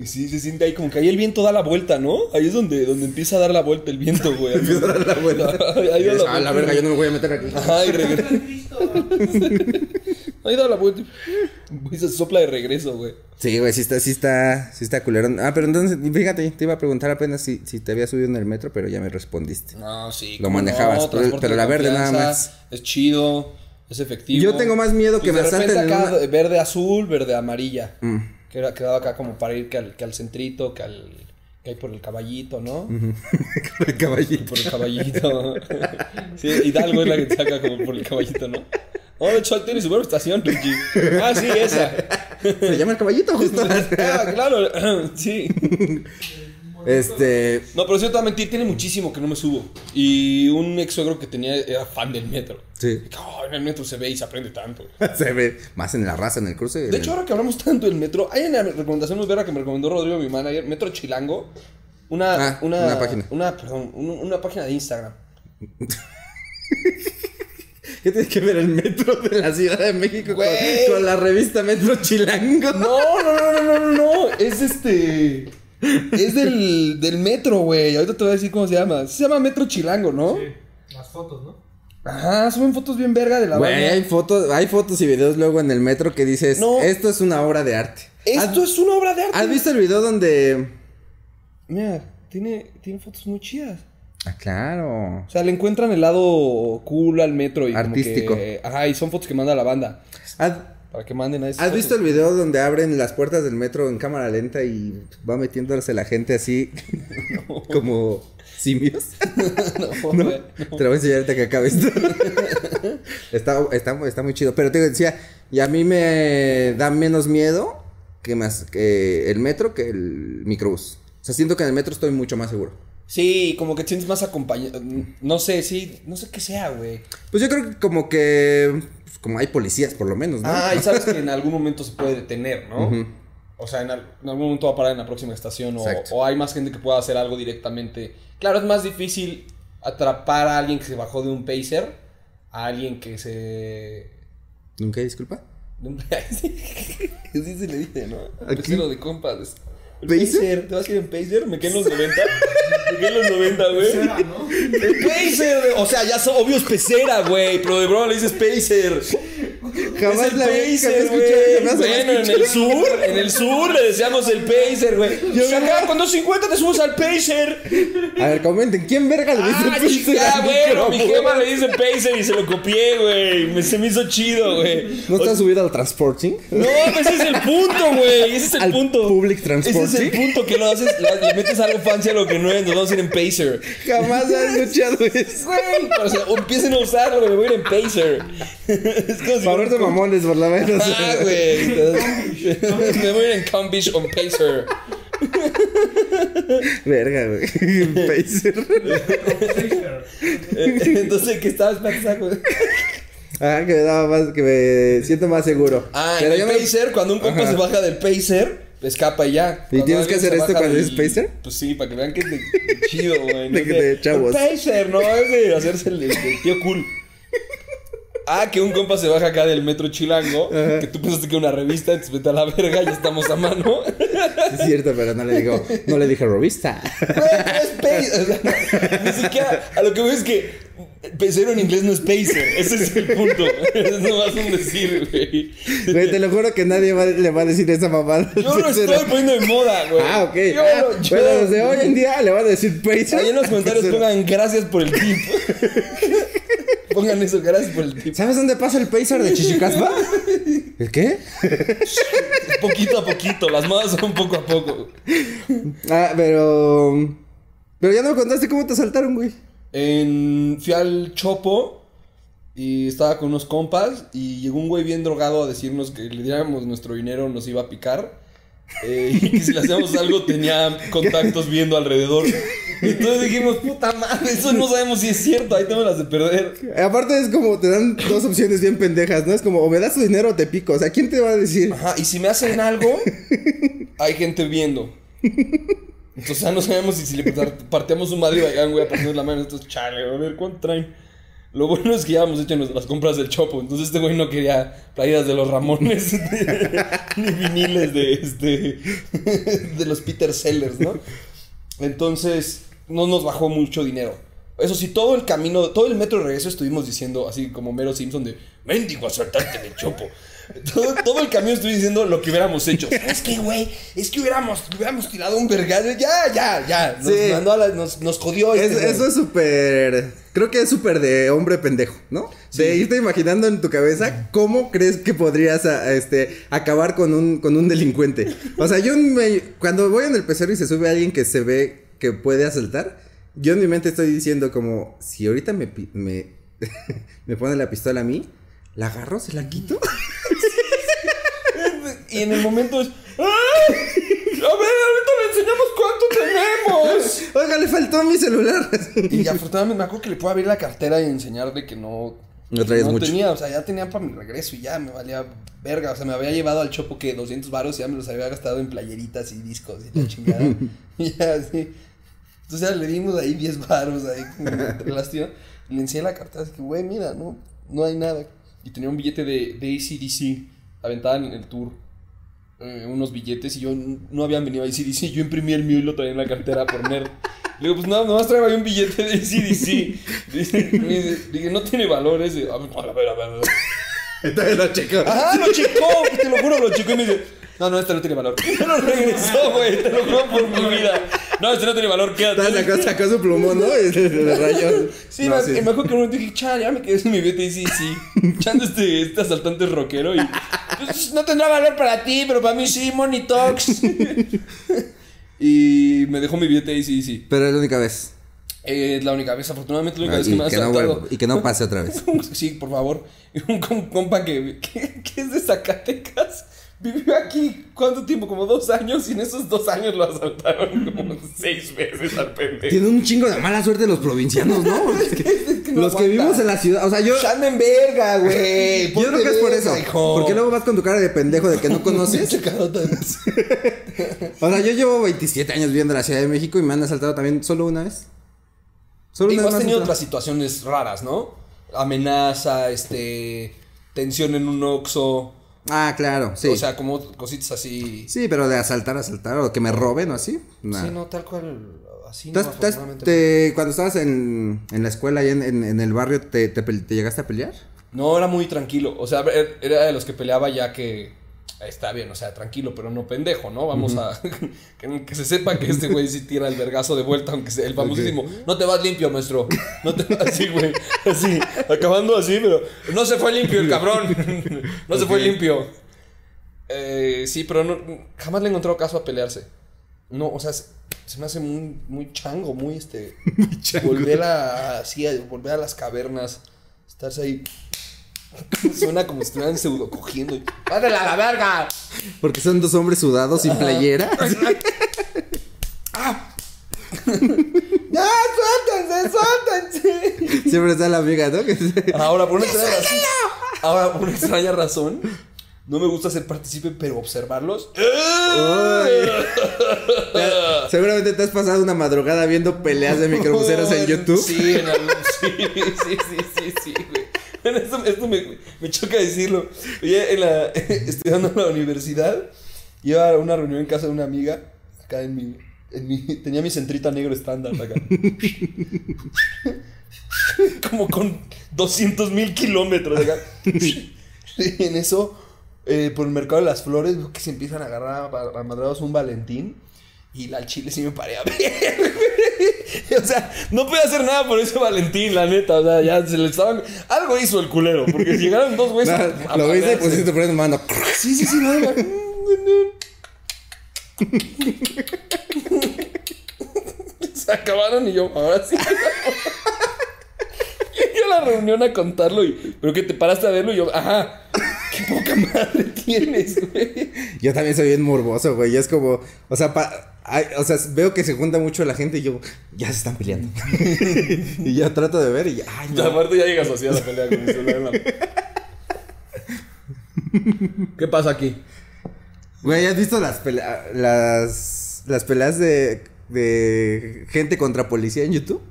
Y sí, se siente ahí como que ahí el viento da la vuelta, ¿no? Ahí es donde, donde empieza a dar la vuelta el viento, güey. Empieza a dar la vuelta. ahí da la Ah, la verga, yo no me voy a meter aquí. Ajá, y regresa. Ahí da la vuelta. Y se sopla de regreso, güey. Sí, güey, sí está, sí está, sí está culerón. Ah, pero entonces, fíjate, te iba a preguntar apenas si, si te había subido en el metro, pero ya me respondiste. No, sí. Lo manejabas, no, pero- la verde nada más. Es chido, es efectivo. Yo tengo más miedo que Pues me asalten en acá, una- verde azul, verde amarilla. Mm. Que era, quedaba acá como para ir que al, que al centrito, que al que hay por el caballito, ¿no? El caballito. Por el caballito. sí, Hidalgo es la que te saca como por el caballito, ¿no? Oh, de hecho, tiene su buena estación, Luigi. Ah, sí, esa. Se llama el caballito, justo. Ah, claro, sí. Este. No, pero sí, te voy a mentir, tiene muchísimo que no me subo. Y un ex suegro que tenía era fan del metro. Sí. Oh, en el metro se ve y se aprende tanto. Se ve más en la raza, en el cruce. De hecho, ahora que hablamos tanto del metro, hay una recomendación muy vera que me recomendó Rodrigo, mi manager, Metro Chilango. Una, Ah, una, una página. Una, perdón, un- una página de Instagram. ¿Qué tiene que ver el metro de la Ciudad de México con, la revista Metro Chilango? No, no, no, no, no, no, no. Es este. Es del, del metro, güey. Ahorita te voy a decir cómo se llama. Se llama Metro Chilango, ¿no? Las fotos, ¿no? Ajá, suben fotos bien verga de la Güey, banda. hay fotos, hay fotos y videos luego en el metro que dices, No. esto es una obra de arte. Esto ¿Has, es una obra de arte. ¿Has visto el video donde... Mira, tiene, tiene fotos muy chidas. Ah, claro. O sea, le encuentran el lado cool al metro y Artístico. Como que, ajá, y son fotos que manda la banda. ¿Has, Para que manden a has fotos. visto el video donde abren las puertas del metro en cámara lenta y va metiéndose la gente así como simios? No, ¿No? Te lo voy a enseñar ahorita que acabe esto. está, está, está muy chido. Pero te decía, y a mí me da menos miedo que, más, que el metro que el microbús. O sea, siento que en el metro estoy mucho más seguro. Sí, como que te sientes más acompañado. No sé, sí, no sé qué sea, güey. Pues yo creo que como que... pues, como hay policías, por lo menos, ¿no? Ah, y sabes que en algún momento se puede detener, ¿no? O sea, en, al- en algún momento va a parar en la próxima estación o, hay más gente que pueda hacer algo directamente. Claro, es más difícil atrapar a alguien que se bajó de un pacer a alguien que se... ¿Nunca disculpa? de un- sí se le dice, ¿no? Pecero de compas. ¿Pacer? ¿te vas a ir en pacer? Me quedé en los 90. Me quedé en los 90, güey. ¿no? El pacer, o sea, ya son obvios pecera, güey, pero de broma le dices pacer. Jamás es el la pacer, güey. Bueno, en el sur, en el sur le decíamos el pacer, güey. Yo O sea, vengo- acá con 250 te subes al pacer. A ver, comenten, ¿quién verga le dice Ah, pacer chica, bueno, mi jefa le dice pacer y se lo copié, güey. Se me hizo chido, güey. ¿No está subido al transporting? No, pues ese es el punto, güey. Ese es el Al punto. public Ese es el transporting. punto que lo haces, le metes algo fancy a lo que no es. Nos vamos a ir en pacer. Jamás he escuchado eso. Güey, o sea, empiecen a usarlo, güey. Me voy a ir en pacer. es como si Favor de mamones, por lo menos. Ah, güey. Me voy a ir en Combish on Pacer. Verga, güey. Pacer. Entonces, ¿qué estabas pensando? Ah, que me daba más, que me siento más seguro. Ah, Pero en yo el me- Pacer, cuando un compa Ajá. se baja del Pacer, escapa y ya. ¿Y Cuando tienes que hacer esto cuando del- eres Pacer? Pues sí, para que vean que es de, chido, güey. no De es que de chavos. Pacer, no, es de hacerse el, el tío cool. Ah, que un compa se baja acá del metro chilango, que tú pensaste que era una revista, entonces vete a la verga, ya estamos a mano. Es cierto, pero no le digo, no le dije revista. No es. O sea, ni siquiera. A lo que voy es que. Pecero en inglés no es pacer. Ese es el punto. Es nomás un decir, güey. Güey, te lo juro que nadie va- le va a decir esa mamada. Yo lo estoy poniendo de moda, güey. Ah, ok. Yo, Ah, lo- yo- bueno, desde hoy en día le van a decir Pacer. Ahí en los comentarios pongan gracias por el tip. Pongan eso, gracias por el tip. ¿Sabes dónde pasa el Pacer de Chichicaspa? ¿El qué? Poquito a poquito, las modas son poco a poco. Ah, pero. Pero ya no me contaste cómo te asaltaron, güey. En, fui al Chopo y estaba con unos compas y llegó un güey bien drogado a decirnos que le diéramos nuestro dinero nos iba a picar. Eh, y que si le hacíamos algo tenía contactos viendo alrededor. Entonces dijimos, puta madre, eso no sabemos si es cierto, ahí tengo las de perder. Aparte es como te dan dos opciones bien pendejas, ¿no? Es como o me das tu dinero o te pico. O sea, ¿quién te va a decir? Ajá, y si me hacen algo, hay gente viendo. Entonces ya no sabemos si, si le par- partíamos su madre y vayan, güey, a ponernos la mano. Entonces, chale, a ver, ¿cuánto traen? Lo bueno es que ya hemos hecho nuestras compras del Chopo. Entonces este güey no quería playeras de los Ramones, ni viniles de, este, de los Peter Sellers, ¿no? Entonces no nos bajó mucho dinero. Eso sí, todo el camino, todo el metro de regreso estuvimos diciendo, así como Mero Simpson, de mendigo asaltante de Chopo. Todo, todo el camino estuve diciendo lo que hubiéramos hecho. ¿Sabes qué, güey? Es que hubiéramos, hubiéramos tirado un vergazo. Ya, ya, ya. Nos, Sí. mandó a la- nos, nos jodió. Es- este güey. eso es súper. Creo que es súper de hombre pendejo, ¿no? De irte imaginando en tu cabeza cómo crees que podrías a- este, acabar con un, con un delincuente. O sea, yo me- cuando voy en el pecero y se sube alguien que se ve que puede asaltar, yo en mi mente estoy diciendo como, si ahorita me, me, me pone la pistola a mí, la agarro, se la quito. Y en el momento es. ¡Ay! A ver, ahorita le enseñamos cuánto tenemos. Oiga, le faltó mi celular. Y afortunadamente me acuerdo que le puedo abrir la cartera y enseñarle que no. No traías mucho. tenía, o sea, ya tenía para mi regreso y ya me valía verga. O sea, me había llevado al chopo que 200 varos y ya me los había gastado en playeritas y discos y la chingada. y ya así. Entonces ya le dimos ahí 10 varos ahí como entre las tías. Le enseñé la cartera, así que, güey, mira, no, no hay nada. Y tenía un billete de, de ACDC aventada en el tour. Eh, unos billetes y yo no habían venido a ACDC. Yo imprimí el mío y lo traía en la cartera por nerd. Le digo, pues no, nomás traigo ahí un billete de ACDC. Dije, no tiene valor ese. A ver, a ver, a ver. Entonces lo checo. Ajá, lo checó, te lo juro, lo checó y me dice, no, no, este no tiene valor. Me lo regresó, güey, te lo juro por mi vida. No, este no tiene valor, quédate. Sacó, sacó su plumón, ¿no? Y le rayó. Sí, No, me, sí. me acuerdo que un momento dije, cha, ya me quedé sin mi billete y sí, sí. Echando este, este asaltante rockero y. "Pues, no tendrá valor para ti, pero para mí sí, Money Talks. y me dejó mi billete y sí, sí. Pero es la única vez. Es la única vez, afortunadamente, la única Ah, vez que me ha que no y que no pase otra vez. Sí, por favor. Un com- compa que, que, que es de Zacatecas. Vivió aquí, ¿cuánto tiempo? Como dos años. Y en esos dos años lo asaltaron como seis veces al pendejo. Tiene un chingo de mala suerte los provincianos, ¿no? Es que- que no los que vivimos en la ciudad. O sea, yo. En verga, güey. Yo creo que es por eso. hijo. Porque luego vas con tu cara de pendejo de que no conoces. O sea, yo llevo 27 años viviendo en la Ciudad de México y me han asaltado también solo una vez. Solo Digo, una has vez. me tenido han otras situaciones raras, ¿no? Amenaza, este. Tensión en un oxo. Ah, claro, sí. O sea, como cositas así. sí, pero de asaltar, asaltar o que me roben o así. nah. Sí, no, tal cual. Así ¿Tú no, te- cuando estabas en, en la escuela y en, en- en el barrio, te, te te llegaste a pelear? No, era muy tranquilo. O sea, er- era de los que peleaba ya que. Está bien, o sea, tranquilo, pero no pendejo, ¿no? Vamos a. que, que se sepa que este güey sí tira el vergazo de vuelta, aunque sea el famosísimo. No te vas limpio, maestro. No te vas así, güey. Así, acabando así, pero. No se fue limpio el cabrón. no se fue limpio. Eh, sí, pero no, jamás le he encontrado caso a pelearse. No, o sea, se, se me hace muy, muy chango, muy este. Volver a. Así, a- volver a las cavernas. Estarse ahí. Suena como si estuvieran pseudo cogiendo. y, ¡Párale a la verga! Porque son dos hombres sudados sin playera. ¡Ya, suéltense, suéltense! Siempre está la amiga, ¿no? Que se- Ahora, por una extraña razón. Ahora, por una extraña razón. No me gusta ser partícipe, pero observarlos. Seguramente te has pasado una madrugada viendo peleas de microbuseros en YouTube. Sí, en algún- sí, sí, sí, sí, sí, güey. Esto, esto me, me choca decirlo. Oye, en la, estudiando en la universidad, iba a una reunión en casa de una amiga, acá en mi, en mi tenía mi centrita negro estándar acá. Como con 200 mil kilómetros acá. En eso, eh, por el mercado de las flores, que se empiezan a agarrar a, a madrados un Valentín. Y al chile sí me paré a ver. o sea, no pude hacer nada por ese Valentín, la neta. O sea, ya se le estaban. Algo hizo el culero. Porque llegaron dos güeyes. lo viste y pusiste por mano. Sí, sí, sí, no. Se acabaron y yo, ahora sí. Llegué a la reunión a contarlo y, pero que te paraste a verlo y yo, ajá, qué poca madre tienes, güey. Yo también soy bien morboso, güey. y Es como, o sea, pa- ay, o sea, veo que se junta mucho la gente y yo, ya se están peleando. y ya trato de ver y ya, ay, Ya, no. aparte ya llegas así a la pelea con el celular la- ¿Qué pasa aquí? Güey, ¿has visto las pelea- las, las peleas de, de gente contra policía en YouTube?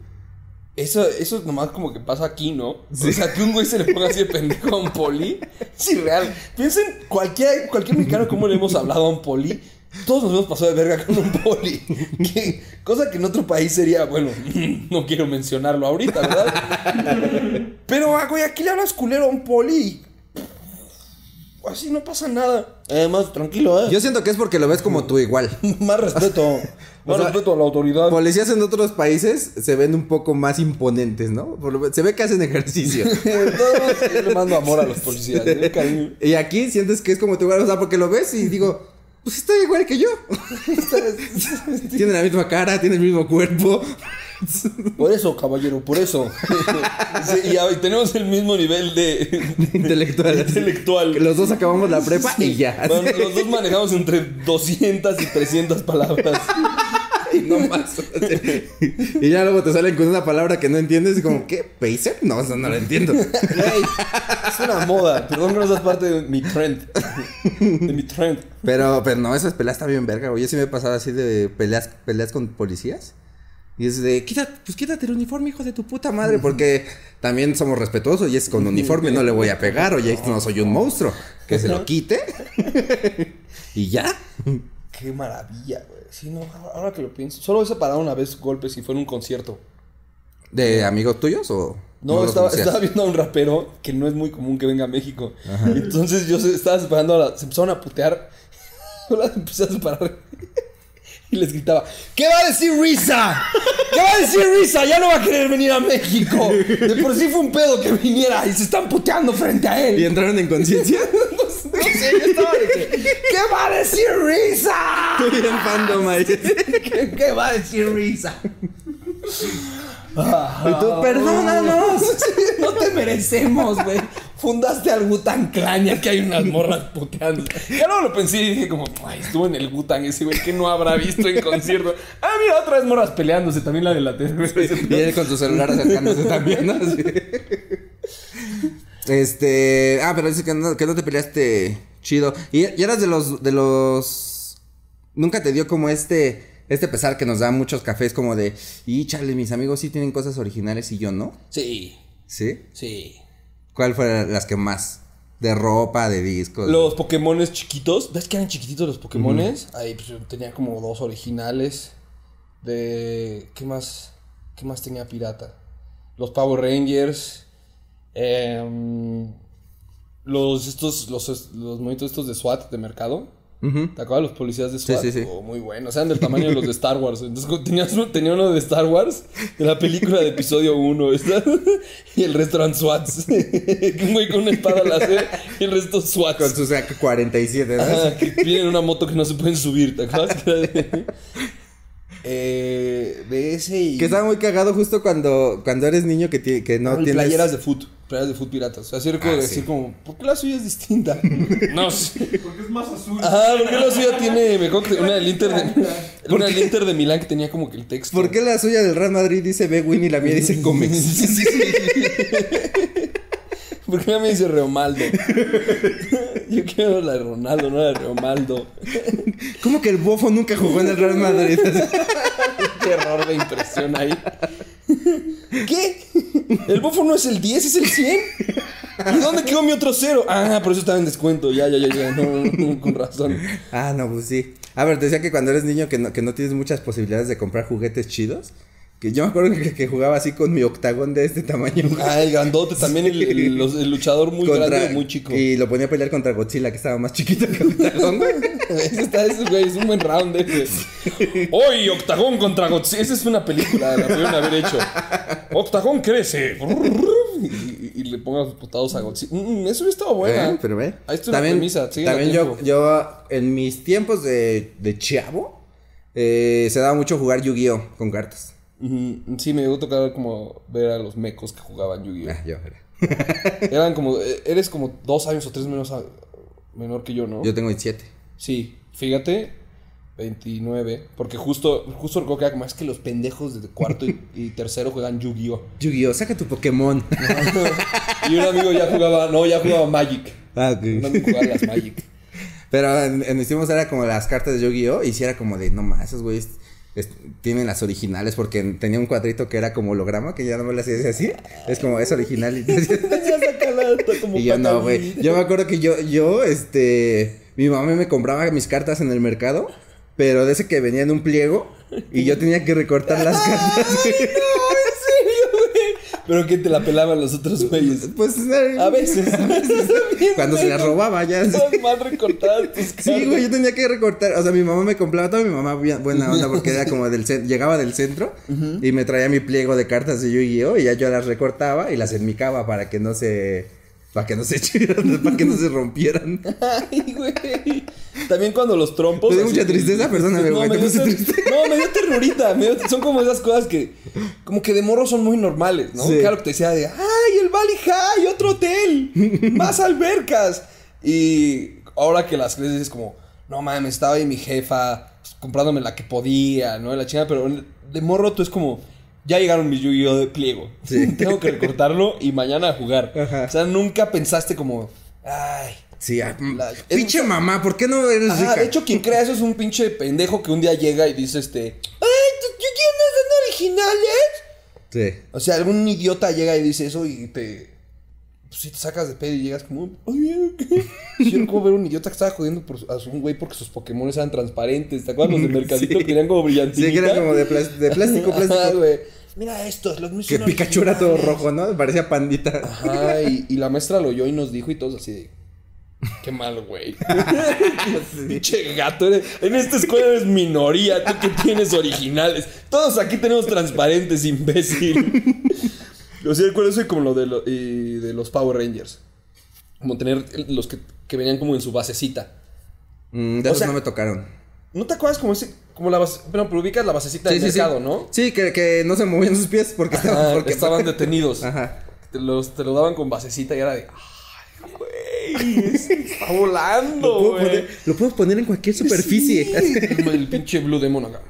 Eso, eso es nomás como que pasa aquí, ¿no? O sea, que un güey se le ponga así de pendejo a un poli. Es irreal. Piensen, cualquier, cualquier mexicano, como le hemos hablado a un poli, todos nos hemos pasado de verga con un poli. Que, cosa que en otro país sería, bueno, no quiero mencionarlo ahorita, ¿verdad? Pero, ah, güey, aquí le hablas culero a un poli. y, Así no pasa nada. Además, tranquilo, ¿eh? Yo siento que es porque lo ves como tú igual. Más respeto. Más sea, respeto a la autoridad. Policías en otros países se ven un poco más imponentes, ¿no? Por lo- Se ve que hacen ejercicio. Todos, yo le mando amor a los policías. ¿eh? Cariño. y aquí sientes que es como tú igual, o sea, porque lo ves y digo, pues está igual que yo. tiene la misma cara, tiene el mismo cuerpo. Por eso, caballero, por eso. Sí, y tenemos el mismo nivel de intelectual. intelectual. Que Los dos acabamos la prepa y ya. Bueno, los dos manejamos entre 200 y 300 palabras. Y no más. y ya luego te salen con una palabra que no entiendes y como, ¿qué? ¿Pacer? No, eso no lo entiendo. Güey, es una moda. Perdón que no seas parte de mi trend. De mi trend. Pero, pero no, esas peleas están bien verga, güey. Yo sí me he pasado así de peleas, peleas con policías. Y es de, quítate, pues quítate el uniforme, hijo de tu puta madre. Porque también somos respetuosos y es con uniforme, no le voy a pegar. Oye, no soy un monstruo. Que se lo quite. y ya. Qué maravilla, güey. Sí, no, ahora- que lo pienso. Solo he separado una vez golpes y fue en un concierto. ¿De amigos tuyos o.? No, estaba, viendo a un rapero que no es muy común que venga a México. Entonces yo estaba separando a la, Se empezaron a putear. Yo las empecé a separar. Y les gritaba: ¿Qué va a decir Risa? ¿Qué va a decir Risa? Ya no va a querer venir a México. De por sí fue un pedo que viniera y se están puteando frente a ¿Y él. entraron en conciencia? No sé, yo estaba de que, ¿Qué va a decir Risa? Bien fandom ahí. ¿Qué, qué va a decir Risa? Y tú, perdónanos. No te merecemos, güey. Fundaste al Gutan Clan ya que hay unas morras puteando. Ya luego lo pensé y dije como, ay, estuvo en el Gutan ese güey que no habrá visto en concierto. Ah, mira, otra vez morras peleándose, también la de la tele. Y él con su celular acercándose también, ¿no? Sí. Este. Ah, pero dice que no, que no te peleaste chido. Y, y eras de los. de los. Nunca te dio como este. Este pesar que nos da muchos cafés, como de. Y chale, mis amigos sí tienen cosas originales y yo no. Sí, ¿Sí? sí. ¿Cuál fueron las que más? De ropa, de discos. Los Pokémones chiquitos, ¿ves que eran chiquititos los Pokémones? Ahí pues yo tenía como dos originales. De. ¿Qué más? ¿Qué más tenía pirata? Los Power Rangers. em, los estos. Los, los monitos estos de SWAT de mercado. Ujú. ¿Te acuerdas los policías de Sí, SWAT? sí, sí. Oh, muy buenos. Eran del tamaño de los de Star Wars. Entonces tenías uno- tenía uno de Star Wars, de la película de episodio 1, ¿verdad? Y el resto eran SWATs. Un güey con una espada láser y el resto SWATs. Con sus AK 47, ¿no? Ajá, que vienen en una moto que no se pueden subir, ¿te acuerdas? Que eh, de ese y. Que estaba muy cagado justo cuando, cuando eres niño que, ti- que no y tienes. playeras de foot. Playeras de foot piratas. O sea, así recuerdo Ah, decir sí. como, ¿por qué la suya es distinta? no sé. Porque es más azul. Ah, ¿por qué la suya tiene mejor que una del Inter de. Una del Inter de Milán que tenía como que el texto. ¿Por qué la suya del Real Madrid dice Bewin y la mía dice Comex? Sí, sí, sí. ¿Por qué me dice Reomaldo? Yo quiero la de Ronaldo, no la de Reomaldo. ¿Cómo que el bofo nunca jugó en el Real Madrid? Qué error de impresión ahí. ¿Qué? ¿El bofo no es el 10, es el 100? ¿Y dónde quedó mi otro cero? Ah, por eso estaba en descuento. Ya, ya, ya, ya. No, no, no, con razón. ah, no, pues sí. A ver, te decía que cuando eres niño que no, que no tienes muchas posibilidades de comprar juguetes chidos. Que yo me acuerdo que, que jugaba así con mi octagón de este tamaño. Ah, el grandote también, el, el- los- el luchador muy Contra- grande muy chico. Y lo ponía a pelear contra Godzilla, que estaba más chiquito que octagón, güey. Ese está, ese güey, es un buen round ese. Hoy, Octagón contra Godzilla. Esa es una película, la pudieron haber hecho. Octagón crece. Y, le pongan los putados a Godzilla. Mm, eso estaba buena. Eh, pero ve. Ahí está una premisa. también yo, en mis tiempos de, de chavo, eh, se daba mucho jugar Yu-Gi-Oh! con cartas. Sí, me llegó a tocar como ver a los mecos que jugaban Yu-Gi-Oh! Ah, yo, era. Eran como. eh, Eres como dos años o tres menos a- menor que yo, ¿no? yo tengo 17. Sí, fíjate, 29. Porque justo, justo recuerdo que era como es que los pendejos de cuarto y, y tercero juegan Yu-Gi-Oh! Yu-Gi-Oh! Saca tu Pokémon. Y un amigo ya jugaba, no, ya jugaba Magic. ah, ok. Un amigo jugaba las Magic. Pero en, en mis tiempos era como las cartas de Yu-Gi-Oh! Y si era como de, no más, esos güeyes es- tienen las originales porque tenía un cuadrito que era como holograma, que ya no me lo hacía así. Es como, es original. Y, como y yo no, güey. Yo me acuerdo que yo, yo, este, mi mamá me compraba mis cartas en el mercado, pero de ese que venía en un pliego y yo tenía que recortar las cartas. No. Pero que te la pelaban los otros güeyes. Pues eh, A veces. a veces también, cuando se las robaba ya. Mal recortadas tus Sí, güey, yo tenía que recortar. O sea, mi mamá me compraba toda mi mamá buena onda porque era como del centro. Llegaba del centro y me traía mi pliego de cartas de Yu-Gi-Oh! y ya yo las recortaba y las enmicaba para que no se. Para que no se echaran, para que no se rompieran. Ay, güey. También cuando los trompos. ¿Te dio así- mucha tristeza? Perdóname, no, güey, me te dio, ter- triste. no, me dio ternurita. me dio- son como esas cosas que, como que de morro son muy normales, ¿no? Sí. Claro que te decía de, ¡ay, el Valley High, otro hotel! ¡Más albercas! Y ahora que las crees, dices como, no mames, estaba ahí mi jefa pues, comprándome la que podía, ¿no? La chingada, pero de morro tú es como. Ya llegaron mis Yu-Gi-Oh! de pliego. Sí. Tengo que recortarlo y mañana a jugar. Ajá. O sea, nunca pensaste como, ay, Sí, ah, mm, La- pinche mamá, ¿por qué no eres Ajá, rica? de hecho, quien crea eso es un pinche pendejo que un día llega y dice este. ¡Ay, ¿tú- ¿tú quién son originales? Sí. O sea, algún idiota llega y dice eso y te. Pues si te sacas de pedo y llegas como. Oye, ¿qué? Yo recuerdo ver un idiota que estaba jodiendo por, a un güey porque sus Pokémon eran transparentes. ¿Te acuerdas los de Mercadito Sí. que eran como brillantitos? Sí, que era como de, de plástico, plástico. güey. Mira estos, los míos que Pikachu era todo rojo, ¿no? Parecía pandita. Ajá, y, y la maestra lo oyó y nos dijo y todos así de. Qué mal, güey. Pinche gato. eres- en esta escuela eres minoría. Tú que tienes originales. Todos aquí tenemos transparentes, imbécil. O sea, recuerdo eso como lo de, lo- y de los Power Rangers. Como tener los que, que venían como en su basecita. Mm, de O esos sea- no me tocaron. ¿No te acuerdas como ese. Como la base. Pero, pero ubicas la basecita del mercado, sí. ¿no? Sí, que, que no se movían sus pies porque estaban, Ah, porque estaban detenidos. Ajá. Te, los, te lo daban con basecita y era de. ¡Ay, güey! Está volando, Lo puedo, poner, lo puedo poner en cualquier superficie. Sí, el pinche Blue Demon acá.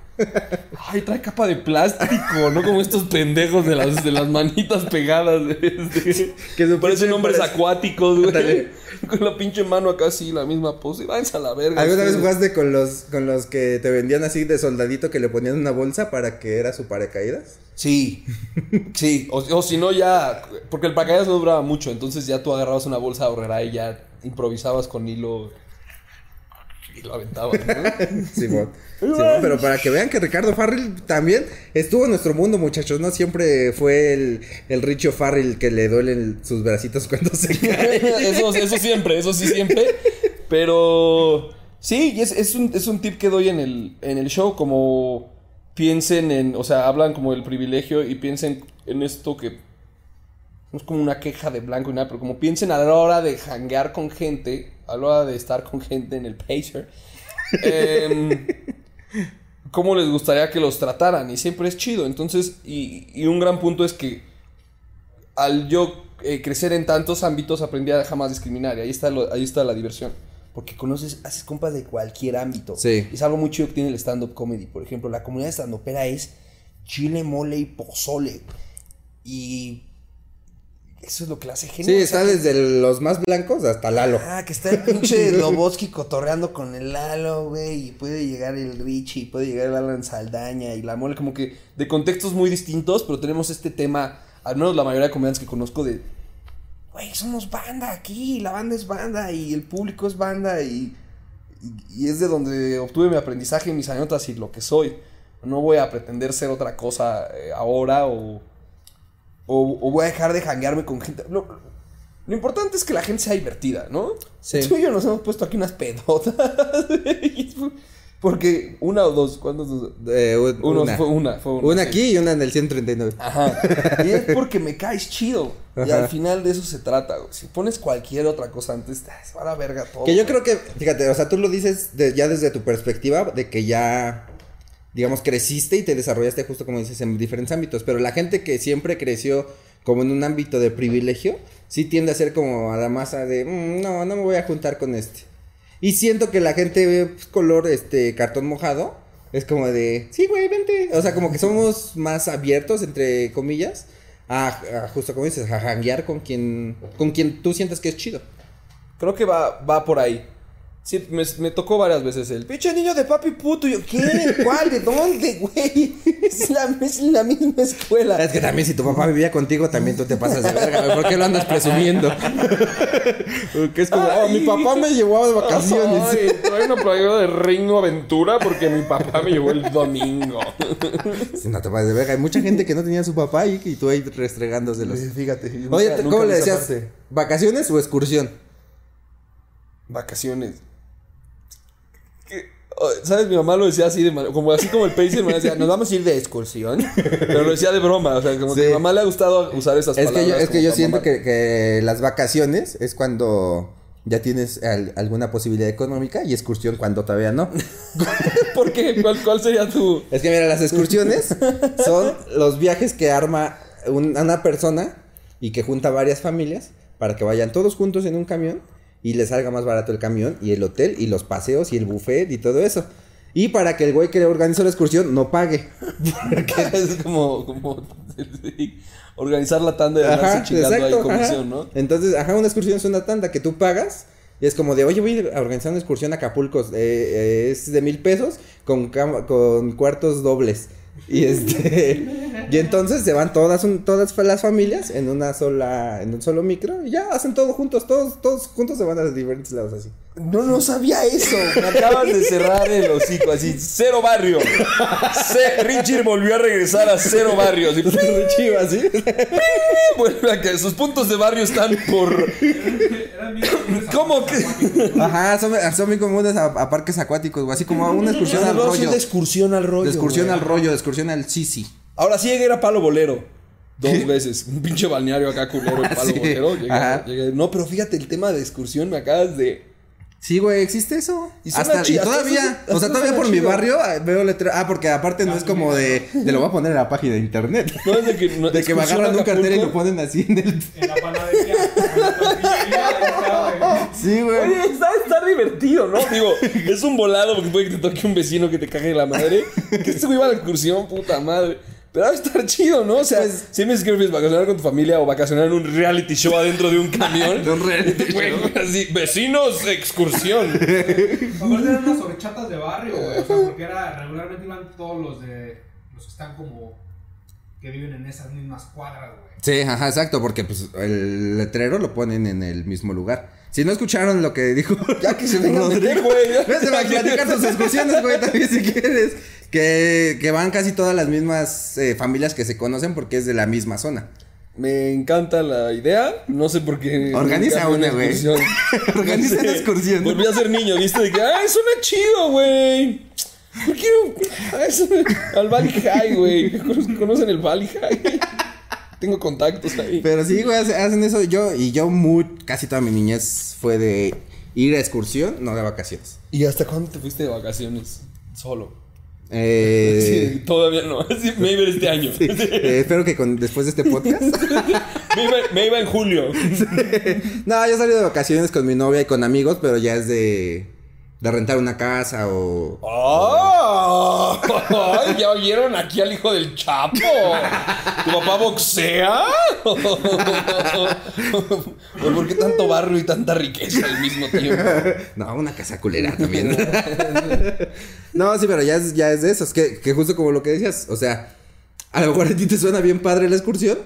Ay, trae capa de plástico, ¿no? Como estos pendejos de las, de las manitas pegadas. de- de- Que su parecen hombres parece- acuáticos, güey. Con la pinche mano acá así, la misma pose. Váyanse a la verga. ¿Alguna vez jugaste con los, con los que te vendían así de soldadito que le ponían una bolsa para que era su paracaídas? Sí, sí. O, o si no, ya. Porque el paracaídas no duraba mucho. Entonces ya tú agarrabas una bolsa ahorrera y ya improvisabas con hilo. Y lo aventabas, ¿no? Simón. Simón, pero para que vean que Ricardo Farrell también estuvo en nuestro mundo, muchachos. No siempre fue el, el Richo Farrell que le duelen sus bracitos cuando se cae. eso, eso siempre, eso sí siempre. Pero sí, y es, es un, es un tip que doy en el, en el show, como piensen en, o sea, hablan como del privilegio y piensen en esto que no es como una queja de blanco y nada, pero como piensen a la hora de hanguear con gente, a la hora de estar con gente en el Pacer, em, cómo les gustaría que los trataran y siempre es chido. Entonces, y, y un gran punto es que al yo eh, crecer en tantos ámbitos aprendí a jamás discriminar y ahí está, lo- ahí está la diversión. Porque conoces, haces compas de cualquier ámbito. Sí. Es algo muy chido que tiene el stand-up comedy. Por ejemplo, la comunidad de stand-upera es chile, mole y pozole. Y eso es lo que la hace Sí, genial. O sea, está que- desde los más blancos hasta Lalo. Ah, que está el pinche Lobotsky cotorreando con el Lalo, güey. Y puede llegar el Richie, y puede llegar el Alan Saldaña y la mole. Como que de contextos muy distintos, pero tenemos este tema, al menos la mayoría de comediantes que conozco, de. Güey, somos banda aquí, la banda es banda y el público es banda y. Y, y es de donde obtuve mi aprendizaje, mis anécdotas y lo que soy. No voy a pretender ser otra cosa eh, ahora o, o. o voy a dejar de janguearme con gente. Lo importante es que la gente sea divertida, ¿no? Sí. Tú y yo nos hemos puesto aquí unas pedotas. Porque una o dos, ¿cuántos? dos? Eh, un- Uno, una. fue una, fue una. Una aquí y una en el 139. Ajá. Y es porque me caes chido. Y al final de eso se trata, güey. Si pones cualquier otra cosa antes, se va a la verga todo. Que yo güey. creo que, fíjate, o sea, tú lo dices de- ya desde tu perspectiva de que ya, digamos, creciste y te desarrollaste justo como dices en diferentes ámbitos, pero la gente que siempre creció como en un ámbito de privilegio, sí tiende a ser como a la masa de, "Mm, no, no me voy a juntar con este. Y siento que la gente pues, color, este, cartón mojado, es como de, sí, güey, vente. O sea, como que somos más abiertos, entre comillas, a, a justo como dices, a janguear con quien, con quien tú sientas que es chido. Creo que va, va por ahí. Sí, me, me tocó varias veces el pinche niño de papi puto. Y yo, ¿qué? ¿Cuál? ¿De dónde, güey? Es la, es la misma escuela. Es que también si tu papá vivía contigo, también tú te pasas de verga, güey. ¿Por qué lo andas presumiendo? Porque es como, oh, mi papá me llevó de vacaciones. Ay, una playera de Reino Aventura porque mi papá me llevó el domingo. Sí, No te pases de verga. Hay mucha gente que no tenía a su papá y, y tú ahí restregándoselos. Fíjate. Oye, nunca- ¿cómo nunca le decías? ¿Vacaciones o excursión? Vacaciones. Oh, ¿Sabes? Mi mamá lo decía así, de como así como el pacer, me decía, nos vamos a ir de excursión. Pero lo decía de broma, o sea, como que Sí. a mi mamá le ha gustado usar esas Es que palabras. yo, es que yo siento que, que las vacaciones es cuando ya tienes al- alguna posibilidad económica y excursión cuando todavía no. ¿Por qué? ¿Cuál, cuál sería tu...? Es que mira, las excursiones son los viajes que arma un- una persona y que junta varias familias para que vayan todos juntos en un camión y les salga más barato el camión y el hotel y los paseos y el buffet y todo eso. Y para que el güey que le organizó la excursión no pague. es como, como organizar la tanda y andarse chingando ahí comisión, ajá. ¿no? Entonces, ajá, una excursión es una tanda que tú pagas. Y es como de, oye, voy a organizar una excursión a Acapulco. eh, eh, es de mil pesos con, con cuartos dobles. Y este. Y entonces se van todas, un- todas las familias en una sola. En un solo micro. Y ya hacen todo juntos. Todos, todos juntos se van a diferentes lados así. No, no sabía eso. Me acabas de cerrar el hocico así. Cero barrio. Ce- Richard volvió a regresar a cero barrio. Así, Chivas, ¿sí? vuelve a que sus puntos de barrio están por. ¿Cómo que? Ajá, son, son muy comunes a, a parques acuáticos, o así como a una excursión al rollo. de excursión al rollo. De excursión güey. al rollo, de excursión al Sisi. Ahora sí llegué a ir a Palo Bolero. Dos veces. Un pinche balneario acá culero en Palo Sí. Bolero. Llegué, Ajá. llegué- No, pero fíjate, el tema de excursión me acabas de. Sí, güey, existe eso. Y Hasta, y hasta todavía, o sea, todavía por mi barrio ah, veo letreros. Ah, porque aparte no es como de, de lo voy a poner en la página de internet. No es de que. no- De que me agarran a un cartel y lo ponen así en el. En la panadería. Sí, güey. Oye, está, está divertido, ¿no? Digo, es un volado porque puede que te toque un vecino que te cague la madre. Que este güey va a la excursión, puta madre. Pero va a estar chido, ¿no? O sea, si me dices que prefieres vacacionar con tu familia o vacacionar en un reality show adentro de un camión. De un reality Güey, así, vecinos, excursión. Aparte eran unas horchatas de barrio, güey. O sea, porque era, regularmente iban todos los de. Los que están como. que viven en esas mismas cuadras, güey. Sí, ajá, exacto, porque pues el letrero lo ponen en el mismo lugar. Si no escucharon lo que dijo. Ya que se vengan a Rodrigo, meter, güey. Vete a platicar tus excursiones, güey, también si quieres. Que, que van casi todas las mismas eh, familias que se conocen porque es de la misma zona. Me encanta la idea. No sé por qué. Organiza una, güey. Organiza una excursión. Volví a ser niño, ¿viste? De que, ¡ay, suena chido, güey! Yo quiero. ah, Al Valley High, güey. ¿Cono- ¿Conocen el Valley High? Tengo contactos ahí. Pero sí, güey, hace- hacen eso. Yo, y yo muy, casi toda mi niñez fue de ir a excursión, no de vacaciones. ¿Y hasta cuándo te fuiste de vacaciones? Solo. Eh, Sí, todavía no. Sí, me iba este año. eh, espero que con, después de este podcast. Me, iba, me iba en julio. no, yo salí de vacaciones con mi novia y con amigos, pero ya es de, de rentar una casa o. ¡Ay, ya oyeron aquí al hijo del Chapo! ¿Tu papá boxea? ¿Por qué tanto barrio y tanta riqueza al mismo tiempo? No, una casa culera también. no, sí, pero ya es, ya es de esos. Que, que justo como lo que decías, o sea, a lo mejor a ti te suena bien padre la excursión,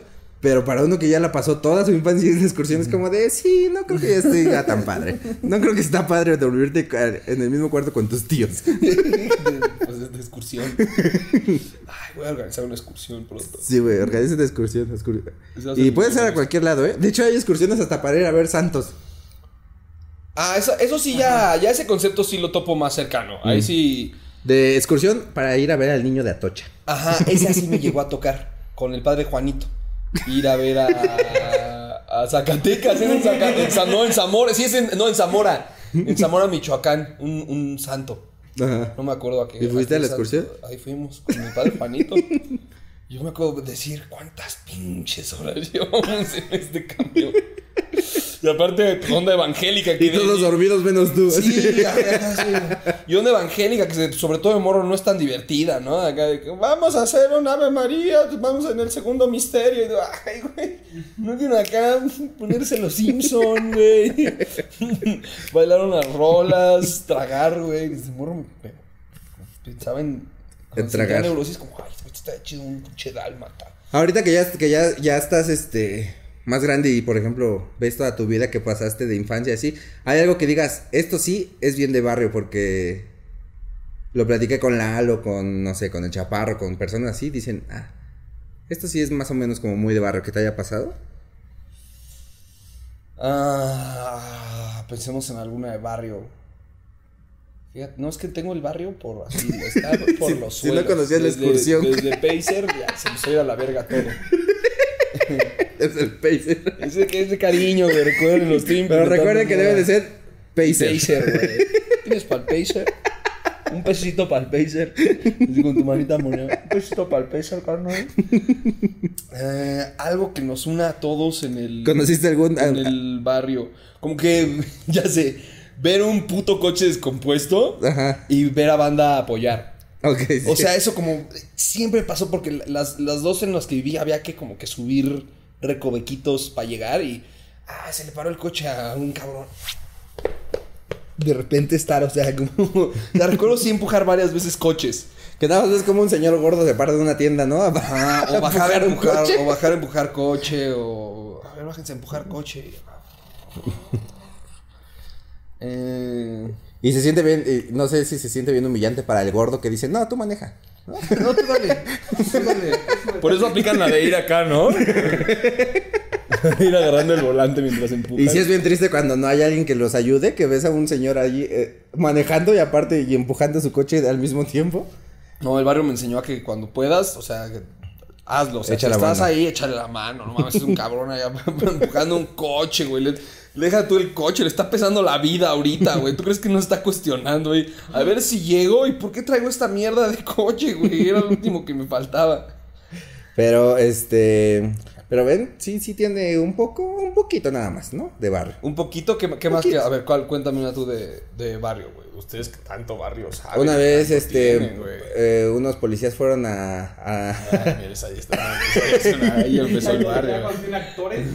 Pero para uno que ya la pasó toda su infancia en excursión es como de, sí, no creo que ya esté tan padre. No creo que está padre dormirte en el mismo cuarto con tus tíos. Pues de, excursión. Ay, voy a organizar una excursión pronto. Sí, güey, organiza una excursión. Y puede ser a cualquier lado, ¿eh? De hecho, hay excursiones hasta para ir a ver santos. Ah, eso, eso sí, ya, ya ese concepto sí lo topo más cercano. Ahí sí. De excursión para ir a ver al niño de Atocha. Ajá, ese así me llegó a tocar con el padre Juanito. Ir a ver a, a Zacatecas, en Zacatecas, no, en Zamora, sí es en, no, en Zamora, en Zamora, Michoacán, un, un santo. Ajá. No me acuerdo a qué. ¿Y fuiste a la excursión? Ahí fuimos con mi padre Juanito. Yo me acuerdo de decir cuántas pinches horas llevamos en este cambio. Y aparte, onda evangélica. que Y todos de- dormidos menos tú. Sí, ajá, sí. Y onda evangélica que sobre todo de morro no es tan divertida, ¿no? Acá de que vamos a hacer un Ave María, vamos en el segundo misterio. Y digo, ay, güey, no quiero acá ponerse los Simpson, güey. Bailar unas rolas, tragar, güey. Desde morro me, pensaba en... sentía tragar. neurosis como, ay, está chido un pinche dálmata. Ahorita que ya, que ya, ya estás este más grande y por ejemplo ves toda tu vida que pasaste de infancia así, hay algo que digas, esto sí es bien de barrio porque lo platiqué con Lalo, con no sé, con el Chaparro, con personas así, dicen, ah, esto sí es más o menos como muy de barrio que te haya pasado. Ah, pensemos en alguna de barrio. Fíjate, no es que tengo el barrio por así, está por Si- los si no suelos. conocías la excursión. Desde Pacer, ya se me ir a la verga todo. Es el pacer. Ese que es de cariño, güey, recuerden los tiempos. Pero recuerden que debe de ser pacer. Pacer, güey. ¿Tienes para el Pacer? Un pesito para el Pacer. Así con tu manita moneda. Un pesito para el Pacer, carnal. Eh, algo que nos una a todos en el. ¿Conociste algún en el barrio. Como que, ya sé, ver un puto coche descompuesto Ajá. y ver a banda apoyar. Sí. O sea, eso como siempre pasó porque las, las dos en las que viví había que como que subir recovequitos para llegar y... Ah, se le paró el coche a un cabrón. De repente estar, o sea, como... Sea, recuerdo sí empujar varias veces coches. que nada más ves como un señor gordo se para de una tienda, ¿no? Ajá, o bajar a empujar, coche. o bajar a empujar coche, o... A ver, bájense a empujar coche. Eh... Y se siente bien, no sé si se siente bien humillante para el gordo que dice, no, tú maneja. No, tú dale. Tú dale. Por eso aplican la de ir acá, ¿no? ir agarrando el volante mientras empujan. Y sí es bien triste cuando no hay alguien que los ayude, que ves a un señor allí eh, manejando y aparte y empujando su coche al mismo tiempo. No, el barrio me enseñó a que cuando puedas, o sea, que hazlo. O sea, si estás mano. ahí, échale la mano. No mames, es un cabrón allá empujando un coche, güey. Deja tú el coche, le está pesando la vida ahorita, güey. ¿Tú crees que no está cuestionando, güey? A ver si llego y por qué traigo esta mierda de coche, güey. Era lo último que me faltaba. Pero este, pero ven, sí, sí tiene un poco, un poquito nada más, ¿no? De barrio. Un poquito, ¿qué, qué más que? A ver, ¿cuál? Cuéntame una tú de, de barrio, güey. Ustedes que tanto barrio saben. Una vez, este, tienen, güey. eh, unos policías fueron a, a- Ay, ahí está. Ahí empezó el Ya barrio.